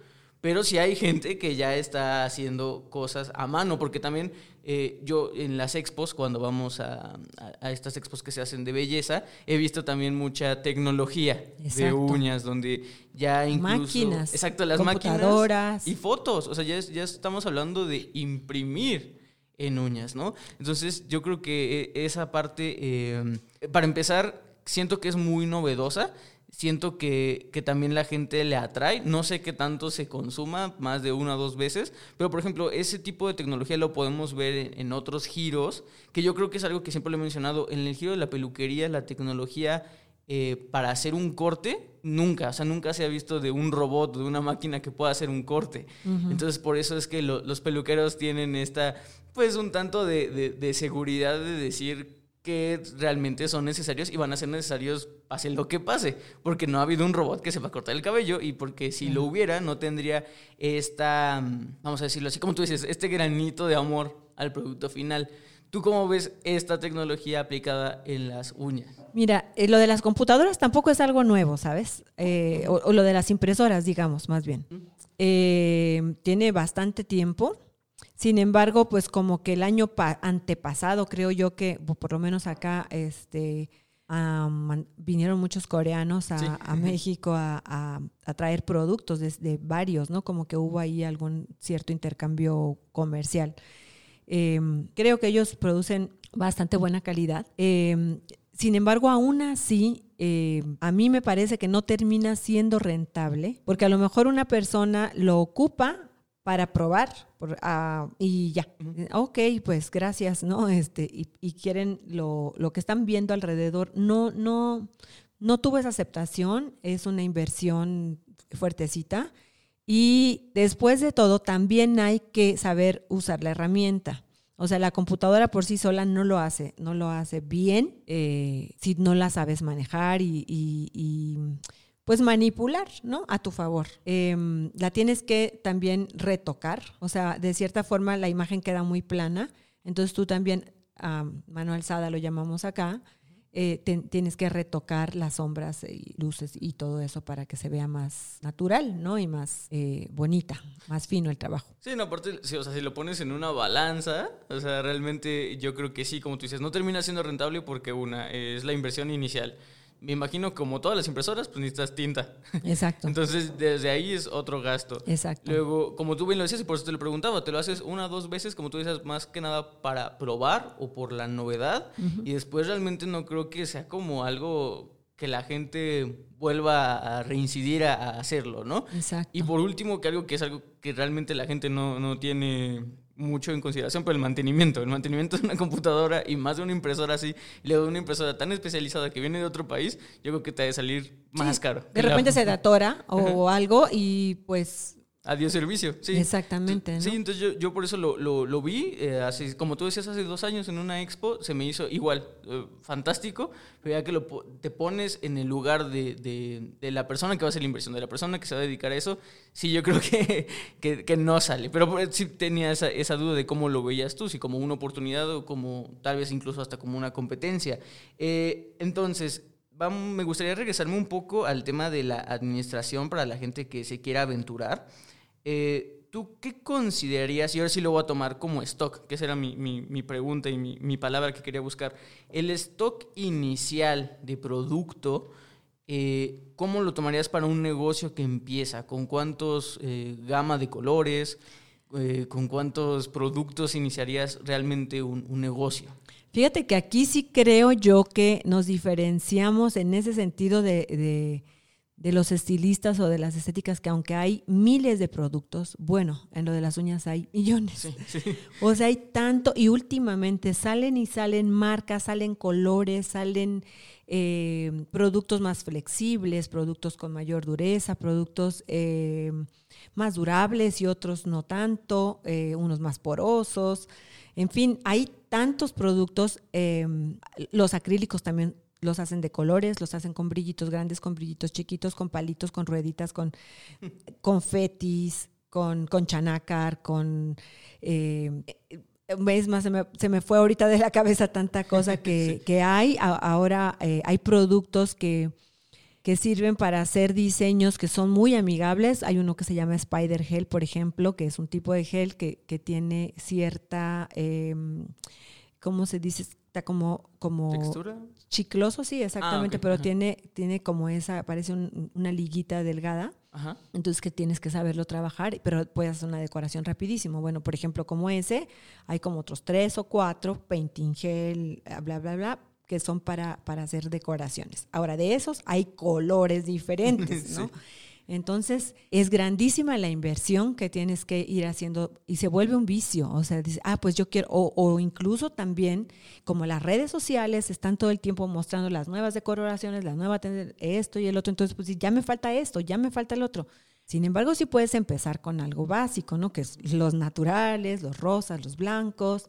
Pero sí hay gente que ya está haciendo cosas a mano, porque también eh, yo en las expos, cuando vamos a, a- a estas expos que se hacen de belleza, he visto también mucha tecnología de uñas, donde ya incluso... Máquinas, Exacto, las máquinas y fotos. O sea, ya, ya estamos hablando de imprimir en uñas, ¿no? Entonces, yo creo que eh, esa parte, eh, para empezar, siento que es muy novedosa. Siento que, que también la gente le atrae. No sé qué tanto se consuma, más de una o dos veces. Pero, por ejemplo, ese tipo de tecnología lo podemos ver en, en otros giros, que yo creo que es algo que siempre lo he mencionado. En el giro de la peluquería, la tecnología eh, para hacer un corte, nunca, o sea, nunca se ha visto de un robot, de una máquina que pueda hacer un corte. Entonces, por eso es que lo- los peluqueros tienen esta, pues, un tanto de, de- de seguridad de decir que realmente son necesarios y van a ser necesarios pase lo que pase, porque no ha habido un robot que sepa cortar el cabello y porque si lo hubiera no tendría esta, mm, vamos a decirlo así, como tú dices, este granito de amor al producto final. ¿Tú cómo ves esta tecnología aplicada en las uñas? Mira, eh, lo de las computadoras tampoco es algo nuevo, ¿sabes? Eh, o, o lo de las impresoras, digamos, más bien. Eh, tiene bastante tiempo. Sin embargo, pues como que el año pa- antepasado, creo yo que, por lo menos acá, este, man- vinieron muchos coreanos a, Sí. a México a, a- a traer productos desde varios, ¿no? Como que hubo ahí algún cierto intercambio comercial. Eh, creo que ellos producen bastante buena calidad. Eh, sin embargo, aún así, eh, a mí me parece que no termina siendo rentable, porque a lo mejor una persona lo ocupa para probar por- ah, y ya. Ok, pues gracias, ¿no? Este, y, y quieren lo, lo que están viendo alrededor. No, no, no tuvo esa aceptación, es una inversión fuertecita. Y después de todo, también hay que saber usar la herramienta. O sea, la computadora por sí sola no lo hace, no lo hace bien eh, si no la sabes manejar y, y- y, pues manipular, ¿no? A tu favor. Em, la tienes que también retocar, o sea, de cierta forma la imagen queda muy plana, entonces tú también, a mano alzada lo llamamos acá, eh, te- tienes que retocar las sombras y luces y todo eso para que se vea más natural, ¿no? Y más eh, bonita, más fino el trabajo. Sí, no, aparte, sí, o sea, si lo pones en una balanza, o sea, realmente yo creo que sí, como tú dices, no termina siendo rentable porque una, es la inversión inicial. Me imagino como todas las impresoras, pues necesitas tinta. Exacto. Entonces, desde ahí es otro gasto. Exacto. Luego, como tú bien lo decías, y por eso te lo preguntaba, te lo haces una o dos veces, como tú dices, más que nada para probar o por la novedad. Y después realmente no creo que sea como algo que la gente vuelva a reincidir a, hacerlo, ¿no? Exacto. Y por último, que algo que es algo que realmente la gente no, no tiene mucho en consideración, pero el mantenimiento. El mantenimiento de una computadora y más de una impresora así, y luego de una impresora tan especializada que viene de otro país, yo creo que te ha de salir más caro. De repente se datora o algo y pues Adiós servicio, sí. Exactamente. ¿no? Sí, entonces yo, yo por eso lo, lo, lo vi, eh, así, como tú decías hace dos años en una expo, se me hizo igual, eh, fantástico, pero ya que lo, te pones en el lugar de, de, de, la persona que va a hacer la inversión, de la persona que se va a dedicar a eso, sí, yo creo que, que, que no sale, pero sí tenía esa, esa, duda de cómo lo veías tú, si como una oportunidad o como tal vez incluso hasta como una competencia. Eh, entonces, vamos, me gustaría regresarme un poco al tema de la administración para la gente que se quiera aventurar. Eh, ¿Tú qué considerarías, y ahora sí lo voy a tomar como stock, que esa era mi, mi, pregunta y mi, palabra que quería buscar, el stock inicial de producto, eh, ¿cómo lo tomarías para un negocio que empieza? ¿Con cuántos eh, gama de colores? Eh, ¿Con cuántos productos iniciarías realmente un, negocio? Fíjate que aquí sí creo yo que nos diferenciamos en ese sentido de de los estilistas o de las estéticas que aunque hay miles de productos, bueno, en lo de las uñas hay millones. Sí, sí. O sea, hay tanto y últimamente salen y salen marcas, salen colores, salen eh, productos más flexibles, productos con mayor dureza, productos eh, más durables y otros no tanto, eh, unos más porosos. En fin, hay tantos productos, los acrílicos también los hacen de colores, los hacen con brillitos grandes, con brillitos chiquitos, con palitos, con rueditas, con confetis, con, con chanácar, con... Eh, es más, se me, se me, fue ahorita de la cabeza tanta cosa que, sí. que hay. A, ahora eh, hay productos que, que sirven para hacer diseños que son muy amigables. Hay uno que se llama Spider Gel, por ejemplo, que es un tipo de gel que, que tiene cierta, eh, ¿cómo se dice? Está como, como ¿Textura? Chicloso, sí, exactamente, ah, okay. pero tiene, tiene como esa, parece un, una liguita delgada. Ajá. Entonces que tienes que saberlo trabajar, pero puedes hacer una decoración rapidísimo. Bueno, por ejemplo, como ese, hay como otros tres o cuatro, painting gel, bla, bla, bla, que son para, para hacer decoraciones. Ahora, de esos hay colores diferentes, ¿no? sí. Entonces, es grandísima la inversión que tienes que ir haciendo y se vuelve un vicio. O sea, dices, ah, pues yo quiero, o, o, incluso también, como las redes sociales están todo el tiempo mostrando las nuevas decoraciones, las nuevas, esto y el otro, entonces, pues ya me falta esto, ya me falta el otro. Sin embargo, sí puedes empezar con algo básico, ¿no? Que es los naturales, los rosas, los blancos,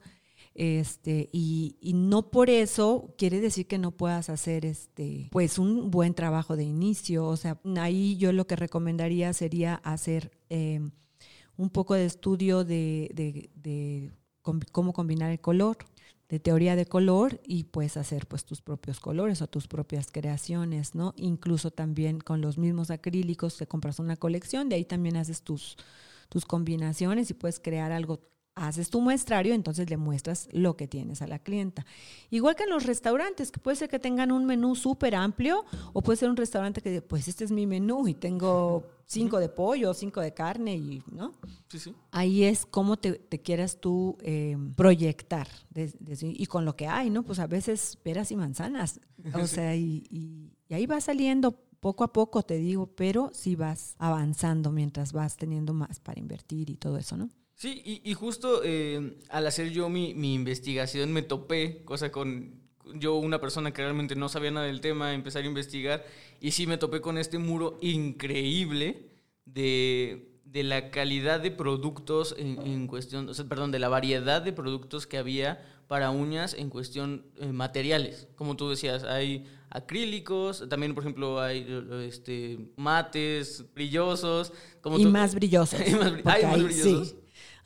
este, y, y, no por eso quiere decir que no puedas hacer este, pues un buen trabajo de inicio. O sea, ahí yo lo que recomendaría sería hacer eh, un poco de estudio de, de, cómo combinar el color, de teoría de color y pues hacer pues tus propios colores o tus propias creaciones, ¿no? Incluso también con los mismos acrílicos te compras una colección, de ahí también haces tus, tus combinaciones y puedes crear algo haces tu muestrario, entonces le muestras lo que tienes a la clienta. Igual que en los restaurantes, que puede ser que tengan un menú súper amplio o puede ser un restaurante que, pues este es mi menú y tengo cinco de pollo, cinco de carne y, ¿no? Sí, sí. Ahí es cómo te, te quieras tú eh, proyectar de, de, y con lo que hay, ¿no? Pues a veces peras y manzanas, o sea, y, y, y ahí va saliendo poco a poco, te digo, pero sí vas avanzando mientras vas teniendo más para invertir y todo eso, ¿no? Sí, y, y justo eh, al hacer yo mi, mi, investigación me topé, cosa con yo, una persona que realmente no sabía nada del tema, empezar a investigar, y sí me topé con este muro increíble de, de la calidad de productos en, en, cuestión, o sea, perdón, de la variedad de productos que había para uñas en cuestión eh, materiales. Como tú decías, hay acrílicos, también por ejemplo hay este, mates brillosos. Como y, tú, más brillosos, más, hay más brillosos. Sí.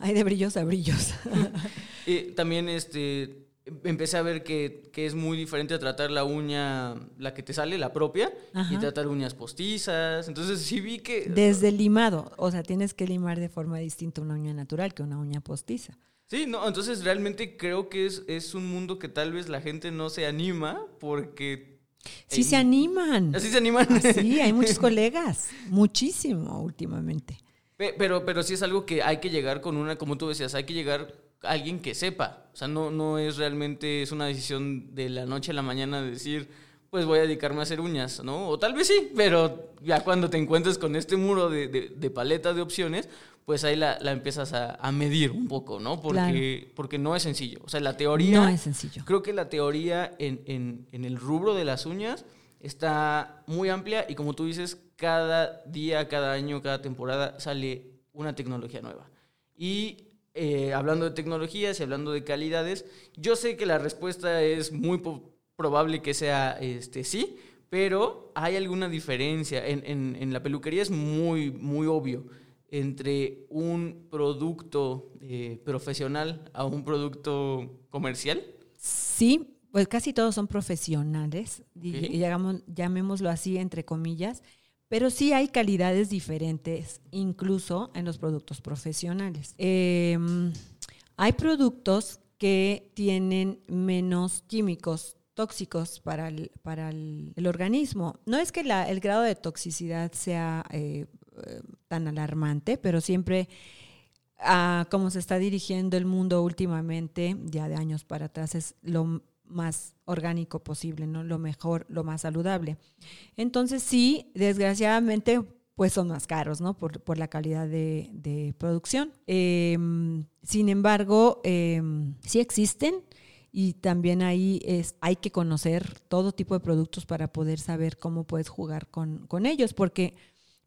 Hay de brillos a brillos. y también este, empecé a ver que, que, es muy diferente a tratar la uña, la que te sale, la propia, Ajá. y tratar uñas postizas. Entonces sí vi que... Desde el limado, o sea, tienes que limar de forma distinta una uña natural que una uña postiza. Sí, no, entonces realmente creo que es, es un mundo que tal vez la gente no se anima porque Sí se animan. Así se animan. Sí, hay muchos colegas, muchísimo últimamente. Pero, pero sí es algo que hay que llegar con una, como tú decías, hay que llegar alguien que sepa. O sea, no, no es realmente, es una decisión de la noche a la mañana de decir, pues voy a dedicarme a hacer uñas, ¿no? O tal vez sí, pero ya cuando te encuentres con este muro de, de, paleta de opciones, pues ahí la, la empiezas a, a, medir un poco, ¿no? Porque, porque no es sencillo. O sea, la teoría... No es sencillo. Creo que la teoría en, en, en el rubro de las uñas está muy amplia y como tú dices, cada día, cada año, cada temporada sale una tecnología nueva. Y eh, hablando de tecnologías y hablando de calidades, yo sé que la respuesta es muy probable que sea este, sí, pero hay alguna diferencia. En, en, la peluquería es muy, muy obvio entre un producto eh, profesional a un producto comercial. Sí, pues casi todos son profesionales, llamémoslo así entre comillas, pero sí hay calidades diferentes, incluso en los productos profesionales. Em, hay productos que tienen menos químicos tóxicos para el, para el, organismo. No es que el grado de toxicidad sea eh, eh, tan alarmante, pero siempre, ah, como se está dirigiendo el mundo últimamente, ya de años para atrás, es lo más orgánico posible, ¿no? Lo mejor, lo más saludable. Entonces sí, desgraciadamente, pues son más caros, ¿no? Por, la calidad de, producción. Em, sin embargo, em, sí existen y también ahí es, hay que conocer todo tipo de productos para poder saber cómo puedes jugar con, con ellos, porque,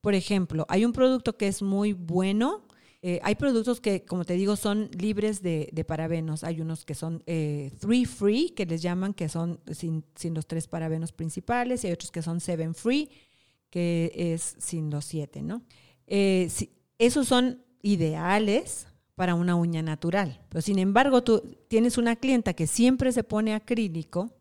por ejemplo, hay un producto que es muy bueno, eh, hay productos que, como te digo, son libres de, parabenos. Hay unos que son eh, three free, que les llaman, que son sin, los tres parabenos principales, y hay otros que son seven free, que es sin los siete, ¿no? Eh, esos son ideales para una uña natural. Pero sin embargo, tú tienes una clienta que siempre se pone acrílico,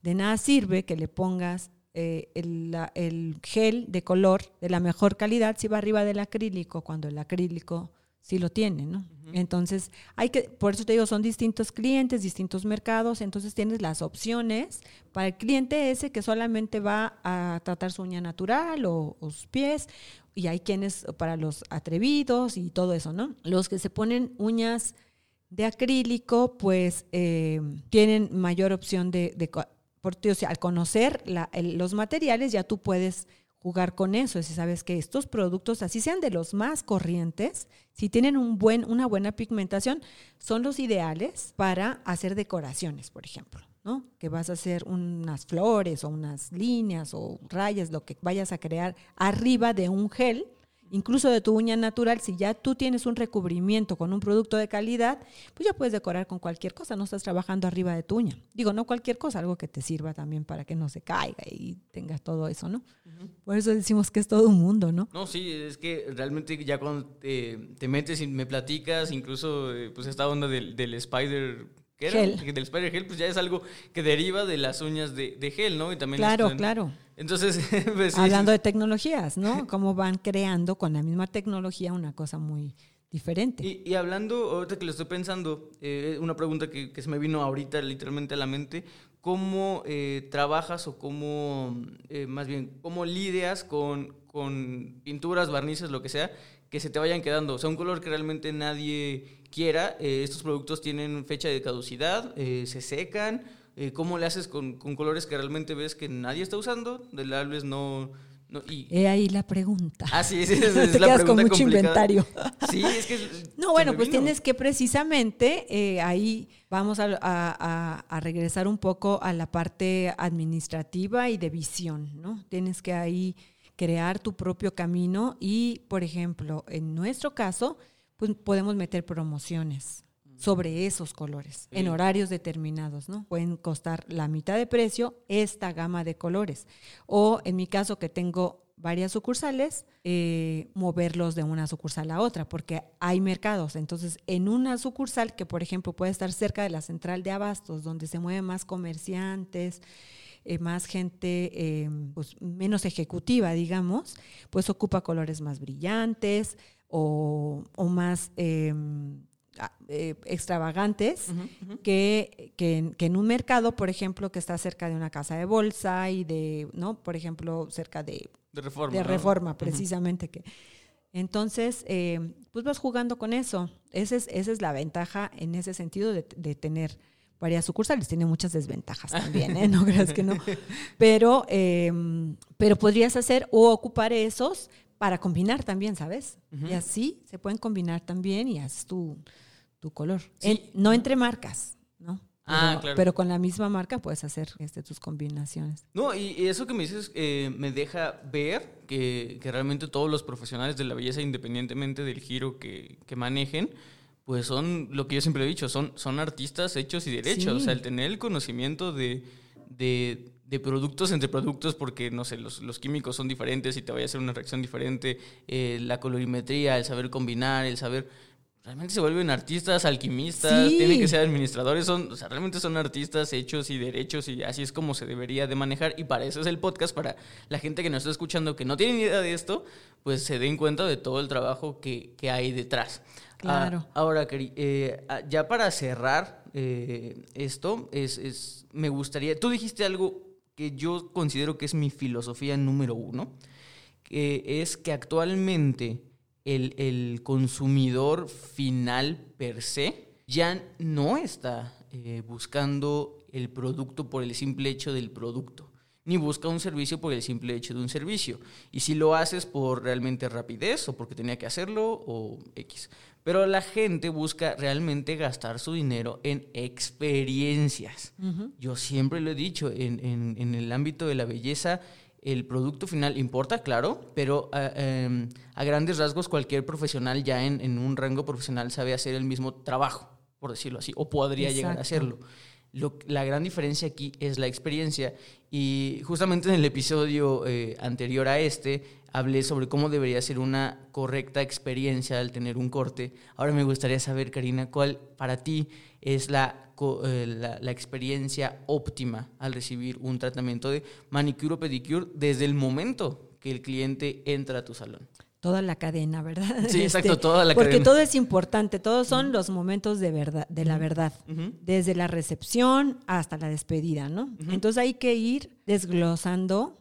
de nada sirve que le pongas el, el, gel de color de la mejor calidad si va arriba del acrílico, cuando el acrílico sí lo tienen, ¿no? Entonces, hay que, por eso te digo, son distintos clientes, distintos mercados, entonces tienes las opciones para el cliente ese que solamente va a tratar su uña natural o, sus pies, y hay quienes para los atrevidos y todo eso, ¿no? Los que se ponen uñas de acrílico, pues eh, tienen mayor opción de, de o sea, al conocer los materiales ya tú puedes jugar con eso. Si sabes que estos productos, así sean de los más corrientes, si tienen un buen, una buena pigmentación, son los ideales para hacer decoraciones, por ejemplo. ¿no? Que vas a hacer unas flores o unas líneas o rayas, lo que vayas a crear arriba de un gel incluso de tu uña natural, si ya tú tienes un recubrimiento con un producto de calidad, pues ya puedes decorar con cualquier cosa, no estás trabajando arriba de tu uña. Digo, no cualquier cosa, algo que te sirva también para que no se caiga y tengas todo eso, ¿no? Por eso decimos que es todo un mundo, ¿no? No, sí, es que realmente ya cuando te, metes y me platicas, incluso eh, pues esta onda del, del spider Gel. Del Spider Gel, pues ya es algo que deriva de las uñas de, gel, ¿no? Y también claro, claro. Entonces, pues, hablando de tecnologías, ¿no? Cómo van creando con la misma tecnología una cosa muy diferente. Y, hablando, ahorita que lo estoy pensando, eh, una pregunta que, se me vino ahorita literalmente a la mente, ¿cómo eh, trabajas o cómo, eh, más bien, cómo lidias con, con pinturas, barnices, lo que sea, que se te vayan quedando? O sea, un color que realmente nadie quiera, estos productos tienen fecha de caducidad, se secan, eh, ¿Cómo le haces con, colores que realmente ves que nadie está usando? Del vez no... no y... He ahí la pregunta. Ah, sí, sí, es, Te la quedas con mucho inventario. Sí, es que... No, bueno, pues tienes que precisamente eh, ahí vamos a, a, regresar un poco a la parte administrativa y de visión, ¿no? Tienes que ahí crear tu propio camino y, por ejemplo, en nuestro caso, pues podemos meter promociones sobre esos colores en horarios determinados, ¿no? Pueden costar la mitad de precio esta gama de colores. O en mi caso que tengo varias sucursales, eh, moverlos de una sucursal a otra, porque hay mercados. Entonces, en una sucursal que, por ejemplo, puede estar cerca de la central de abastos, donde se mueven más comerciantes, eh, más gente eh, pues, menos ejecutiva, digamos, pues ocupa colores más brillantes o, o más ah, eh, extravagantes Que, que, en- que en un mercado, por ejemplo, que está cerca de una casa de bolsa y de, ¿no? Por ejemplo, cerca de, De reforma. de ¿no? reforma, precisamente. que Entonces, eh, pues vas jugando con eso. Esa es, esa es la ventaja en ese sentido de, de tener varias sucursales. Tiene muchas desventajas también, ¿eh? No creas que no. Pero, eh, pero podrías hacer o ocupar esos para combinar también, ¿sabes? Y así se pueden combinar también y haces tu, tu color. Sí. En- no entre marcas, ¿no? Ah, Pero- claro. Pero con la misma marca puedes hacer este, tus combinaciones. No, y y eso que me dices eh, me deja ver que, que realmente todos los profesionales de la belleza, independientemente del giro que, que manejen, pues son lo que yo siempre he dicho, son, son artistas hechos y derechos. Sí. O sea, el tener el conocimiento de, de, de productos entre productos, porque no sé, los, los químicos son diferentes y te vaya a hacer una reacción diferente, eh, la colorimetría, el saber combinar, el saber. Realmente se vuelven artistas, alquimistas, Sí. tienen que ser administradores, son, o sea, realmente son artistas hechos y derechos y así es como se debería de manejar y para eso es el podcast, para la gente que nos está escuchando que no tiene ni idea de esto, pues se den cuenta de todo el trabajo que, que hay detrás. Claro. Ah, ahora, eh, ah, ya para cerrar eh, esto, es, es- me gustaría, tú dijiste algo que yo considero que es mi filosofía número uno, que es que actualmente el, el consumidor final per se ya no está eh, buscando el producto por el simple hecho del producto, ni busca un servicio por el simple hecho de un servicio. Y si lo haces por realmente rapidez o porque tenía que hacerlo o X. Pero la gente busca realmente gastar su dinero en experiencias. Yo siempre lo he dicho, en, en- en el ámbito de la belleza, el producto final importa, claro, pero a, em, a grandes rasgos cualquier profesional ya en, en un rango profesional sabe hacer el mismo trabajo, por decirlo así, o podría llegar a hacerlo. Lo- la gran diferencia aquí es la experiencia y justamente en el episodio eh, anterior a este hablé sobre cómo debería ser una correcta experiencia al tener un corte. Ahora me gustaría saber, Karina, cuál para ti es la, eh, la, la experiencia óptima al recibir un tratamiento de manicure o pedicure desde el momento que el cliente entra a tu salón. Toda la cadena, ¿verdad? Este, Sí, exacto, toda la porque cadena. todo es importante, todos son los momentos de verdad, de la verdad, desde la recepción hasta la despedida, ¿no? Entonces hay que ir desglosando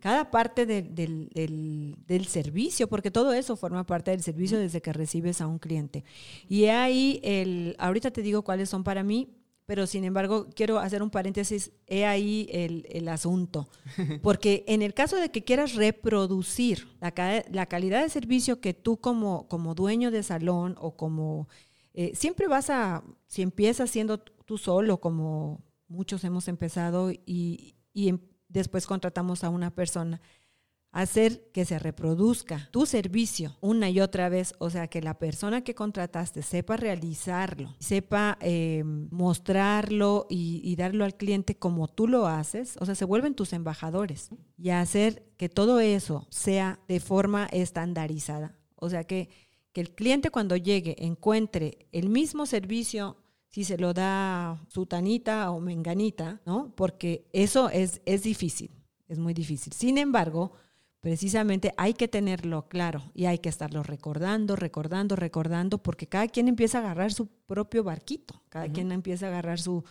cada parte de- del, del- del servicio, porque todo eso forma parte del servicio desde que recibes a un cliente. Y ahí el, ahorita te digo cuáles son para mí, pero sin embargo quiero hacer un paréntesis, he ahí el, el asunto, porque en el caso de que quieras reproducir la, la calidad de servicio que tú como, como dueño de salón o como, eh, siempre vas a, si empiezas siendo tú solo, como muchos hemos empezado y, y em- después contratamos a una persona, hacer que se reproduzca tu servicio una y otra vez, o sea, que la persona que contrataste sepa realizarlo, sepa eh, mostrarlo y, y darlo al cliente como tú lo haces, o sea, se vuelven tus embajadores y hacer que todo eso sea de forma estandarizada, o sea, que, que el cliente cuando llegue encuentre el mismo servicio si se lo da sutanita o menganita, ¿no? Porque eso es, es difícil, es muy difícil. Sin embargo, precisamente hay que tenerlo claro y hay que estarlo recordando, recordando, recordando, porque cada quien empieza a agarrar su propio barquito, cada quien empieza a agarrar su,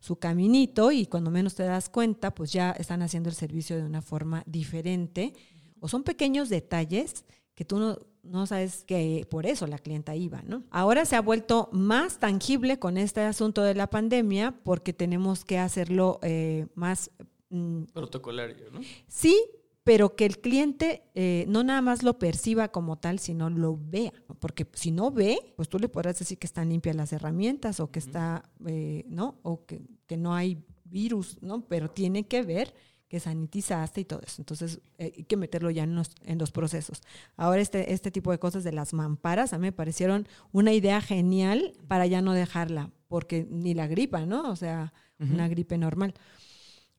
su caminito y cuando menos te das cuenta, pues ya están haciendo el servicio de una forma diferente o son pequeños detalles que tú no, no sabes que por eso la clienta iba, ¿no? Ahora se ha vuelto más tangible con este asunto de la pandemia porque tenemos que hacerlo eh, más... mm, Protocolario, ¿no? Sí, pero que el cliente eh, no nada más lo perciba como tal, sino lo vea. Porque si no ve, pues tú le podrás decir que están limpias las herramientas o que está, eh, ¿no? O que, que no hay virus, ¿no? Pero tiene que ver que sanitizaste y todo eso. Entonces, eh, hay que meterlo ya en los, en los procesos. Ahora, este, este tipo de cosas de las mamparas a mí me parecieron una idea genial para ya no dejarla, porque ni la gripa, ¿no? O sea, una gripe normal.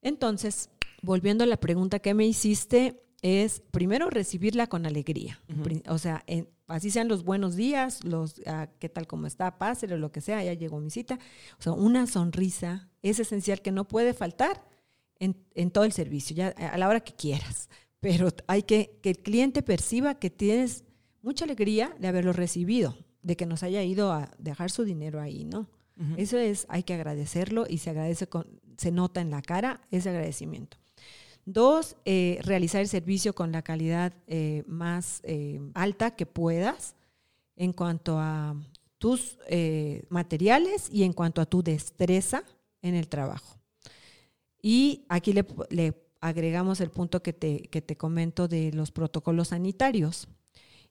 Entonces, volviendo a la pregunta que me hiciste, es primero recibirla con alegría. O sea, en- así sean los buenos días, los ah, qué tal como está, páselo, lo que sea, ya llegó mi cita. O sea, una sonrisa es esencial que no puede faltar en, en todo el servicio, ya a la hora que quieras. Pero hay que que el cliente perciba que tienes mucha alegría de haberlo recibido. de que nos haya ido a dejar su dinero ahí, ¿no? Eso es, hay que agradecerlo y se agradece, con, se nota en la cara ese agradecimiento. Dos, eh, realizar el servicio con la calidad eh, más eh, alta que puedas en cuanto a tus materiales y en cuanto a tu destreza en el trabajo. Y aquí le, agregamos el punto que te, que te comento de los protocolos sanitarios.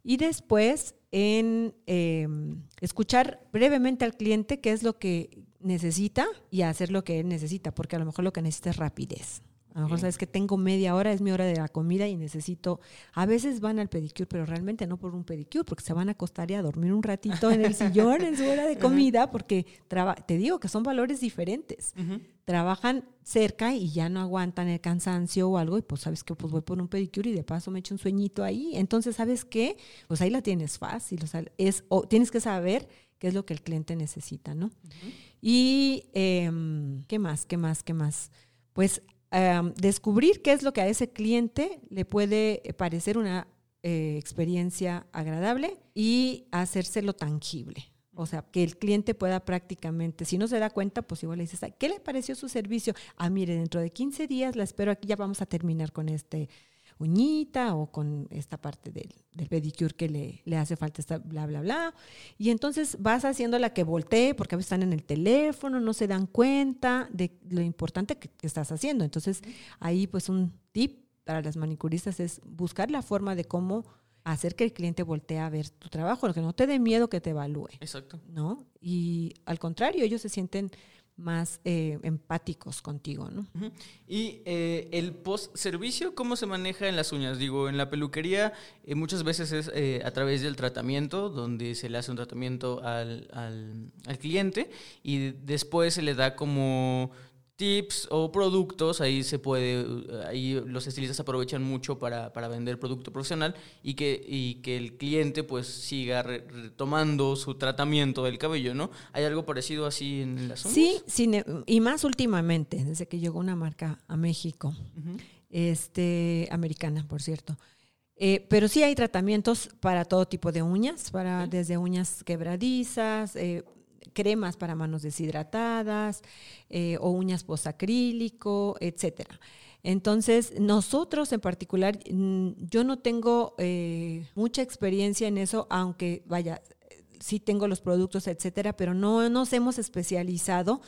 Y después en em, escuchar brevemente al cliente qué es lo que necesita y hacer lo que él necesita, porque a lo mejor lo que necesita es rapidez. A lo mejor sabes que tengo media hora, es mi hora de la comida y necesito. A veces van al pedicure, pero realmente no por un pedicure, porque se van a acostar y a dormir un ratito en el sillón en su hora de comida, porque te digo que son valores diferentes. Trabajan cerca y ya no aguantan el cansancio o algo, y pues sabes que pues voy por un pedicure y de paso me echo un sueñito ahí. Entonces, ¿sabes qué? Pues ahí la tienes fácil. O sea, es, o tienes que saber qué es lo que el cliente necesita, ¿no? Y, em, ¿qué más? ¿Qué más? ¿Qué más? Pues descubrir qué es lo que a ese cliente le puede parecer una eh, experiencia agradable y hacérselo tangible. O sea, que el cliente pueda prácticamente, si no se da cuenta, pues igual le dices, ¿qué le pareció su servicio? Ah, mire, dentro de 15 días la espero aquí, ya vamos a terminar con este uñita o con esta parte del, pedicure que le, le, hace falta, esta bla, bla, bla. Y entonces vas haciendo la que voltee, porque a veces están en el teléfono, no se dan cuenta de lo importante que, estás haciendo. Entonces, ahí pues un tip para las manicuristas es buscar la forma de cómo hacer que el cliente voltee a ver tu trabajo, lo que no te dé miedo que te evalúe. Exacto. ¿No? Y al contrario, ellos se sienten más eh, empáticos contigo, ¿no? Y eh, el post-servicio, ¿cómo se maneja en las uñas? Digo, en la peluquería eh, muchas veces es a través del tratamiento, donde se le hace un tratamiento al, al, al cliente y después se le da como tips o productos, ahí se puede, ahí los estilistas aprovechan mucho para, vender producto profesional y que, y que el cliente pues siga retomando su tratamiento del cabello, ¿no? ¿Hay algo parecido así en la zona? Sí, y más últimamente, desde que llegó una marca a México, este, americana, por cierto. Eh, pero sí hay tratamientos para todo tipo de uñas, para desde uñas quebradizas, eh, cremas para manos deshidratadas eh, o uñas posacrílico, etcétera. Entonces, nosotros en particular, mm, yo no tengo eh, mucha experiencia en eso, aunque vaya, sí tengo los productos, etcétera, pero no nos hemos especializado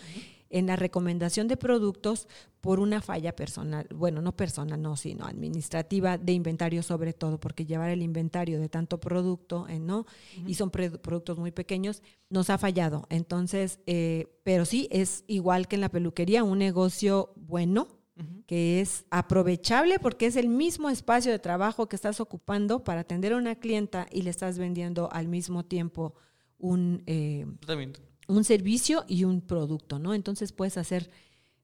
en la recomendación de productos por una falla personal, bueno, no personal, no, sino administrativa de inventario sobre todo, porque llevar el inventario de tanto producto, eh, ¿no? Y son productos muy pequeños, nos ha fallado. Entonces, eh, pero sí, es igual que en la peluquería, un negocio bueno, que es aprovechable porque es el mismo espacio de trabajo que estás ocupando para atender a una clienta y le estás vendiendo al mismo tiempo un... Eh, un servicio y un producto, ¿no? Entonces puedes hacer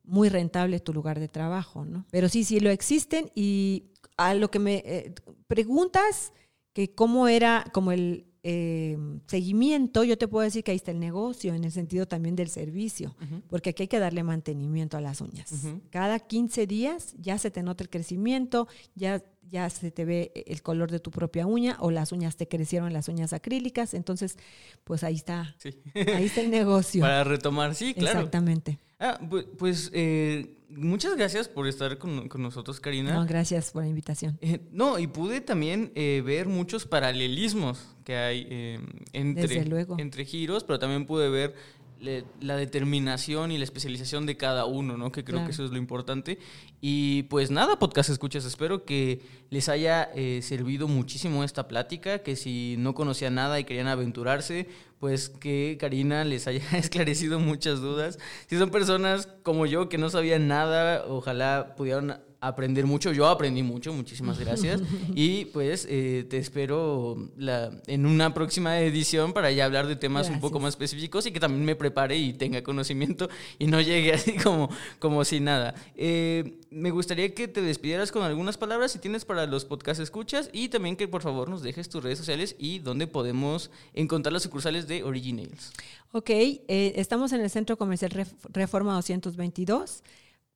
muy rentable tu lugar de trabajo, ¿no? Pero sí, sí lo existen y a lo que me eh, preguntas que cómo era como el eh, seguimiento, yo te puedo decir que ahí está el negocio, en el sentido también del servicio, porque aquí hay que darle mantenimiento a las uñas. Cada 15 días ya se te nota el crecimiento, ya ya se te ve el color de tu propia uña o las uñas te crecieron las uñas acrílicas, entonces pues ahí está, ahí está el negocio. Para retomar, sí, claro. Exactamente. Ah, pues eh, muchas gracias por estar con, nosotros, Karina. No, gracias por la invitación. Eh, no, y pude también eh, ver muchos paralelismos que hay entre, entre giros, pero también pude ver la determinación y la especialización de cada uno, ¿no? Que creo que eso es lo importante. Y pues nada, podcast escuchas, espero que les haya eh, servido muchísimo esta plática, que si no conocían nada y querían aventurarse, pues que Karina les haya esclarecido muchas dudas. Si son personas como yo que no sabían nada, ojalá pudieran aprender mucho. Yo aprendí mucho, muchísimas gracias. y pues eh, te espero la, en una próxima edición para ya hablar de temas un poco más específicos y que también me prepare y tenga conocimiento y no llegue así como, como sin nada. Eh, me gustaría que te despidieras con algunas palabras si tienes para los podcast escuchas y también que por favor nos dejes tus redes sociales y dónde podemos encontrar las sucursales de Originals. Ok, eh, estamos en el Centro Comercial Reforma 222.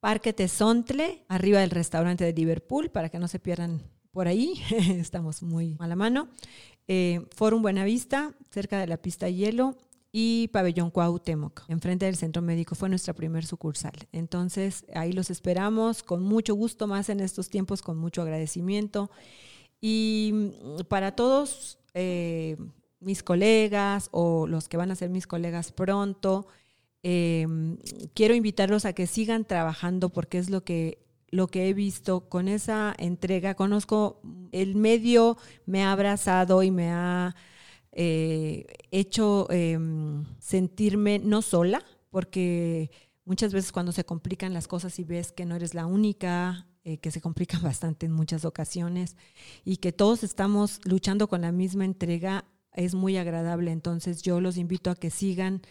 Parque Tesontle, arriba del restaurante de Liverpool, para que no se pierdan por ahí, estamos muy a la mano. Eh, Forum Buenavista, cerca de la pista de hielo, y Pabellón Cuauhtémoc, enfrente del Centro Médico. Fue nuestra primer sucursal. Entonces, ahí los esperamos con mucho gusto, más en estos tiempos, con mucho agradecimiento. Y mm, para todos eh, mis colegas o los que van a ser mis colegas pronto, eh, quiero invitarlos a que sigan trabajando porque es lo que lo que he visto con esa entrega. Conozco, el medio me ha abrazado y me ha eh, hecho em, sentirme no sola, porque muchas veces cuando se complican las cosas y ves que no eres la única, eh, que se complican bastante en muchas ocasiones y que todos estamos luchando con la misma entrega, es muy agradable. Entonces yo los invito a que sigan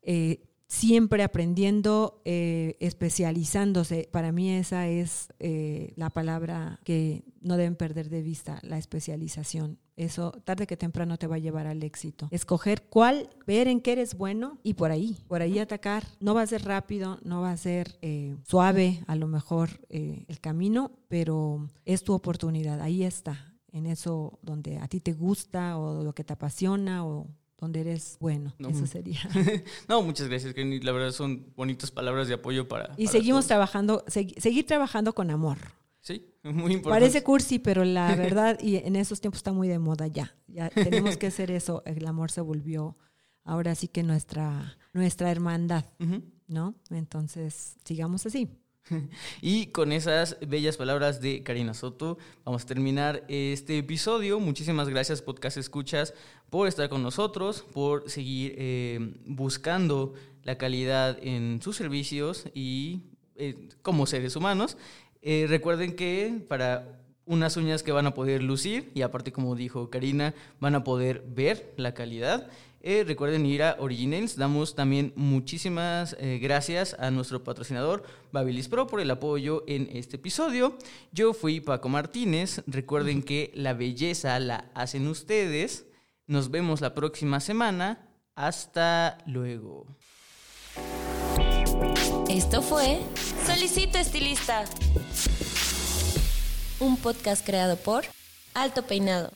eh, siempre aprendiendo, eh, especializándose. Para mí esa es eh, la palabra que no deben perder de vista, la especialización. Eso tarde que temprano te va a llevar al éxito. Escoger cuál, ver en qué eres bueno y por ahí, por ahí atacar. No va a ser rápido, no va a ser eh, suave a lo mejor el camino, pero es tu oportunidad, ahí está, en eso donde a ti te gusta o lo que te apasiona o donde eres bueno. Eso sería. no, muchas gracias, Kenny. La verdad son bonitas palabras de apoyo para. Y seguimos trabajando, seguir trabajando con amor. Sí, muy importante. Parece cursi, pero la verdad, y en esos tiempos está muy de moda ya. Ya tenemos que hacer eso. El amor se volvió ahora sí que nuestra, nuestra hermandad, ¿no? Entonces, sigamos así. Y con esas bellas palabras de Karina Soto, vamos a terminar este episodio. Muchísimas gracias, Podcast Escuchas, por estar con nosotros, por seguir eh, buscando la calidad en sus servicios y eh, como seres humanos. Eh, recuerden que para unas uñas que van a poder lucir y aparte, como dijo Karina, van a poder ver la calidad. Eh, recuerden ir a Originals. Damos también muchísimas eh, gracias a nuestro patrocinador Babilis Pro por el apoyo en este episodio. Yo fui Paco Martínez. Recuerden que la belleza la hacen ustedes. Nos vemos la próxima semana. Hasta luego. Esto fue Solicito Estilista, un podcast creado por Alto Peinado.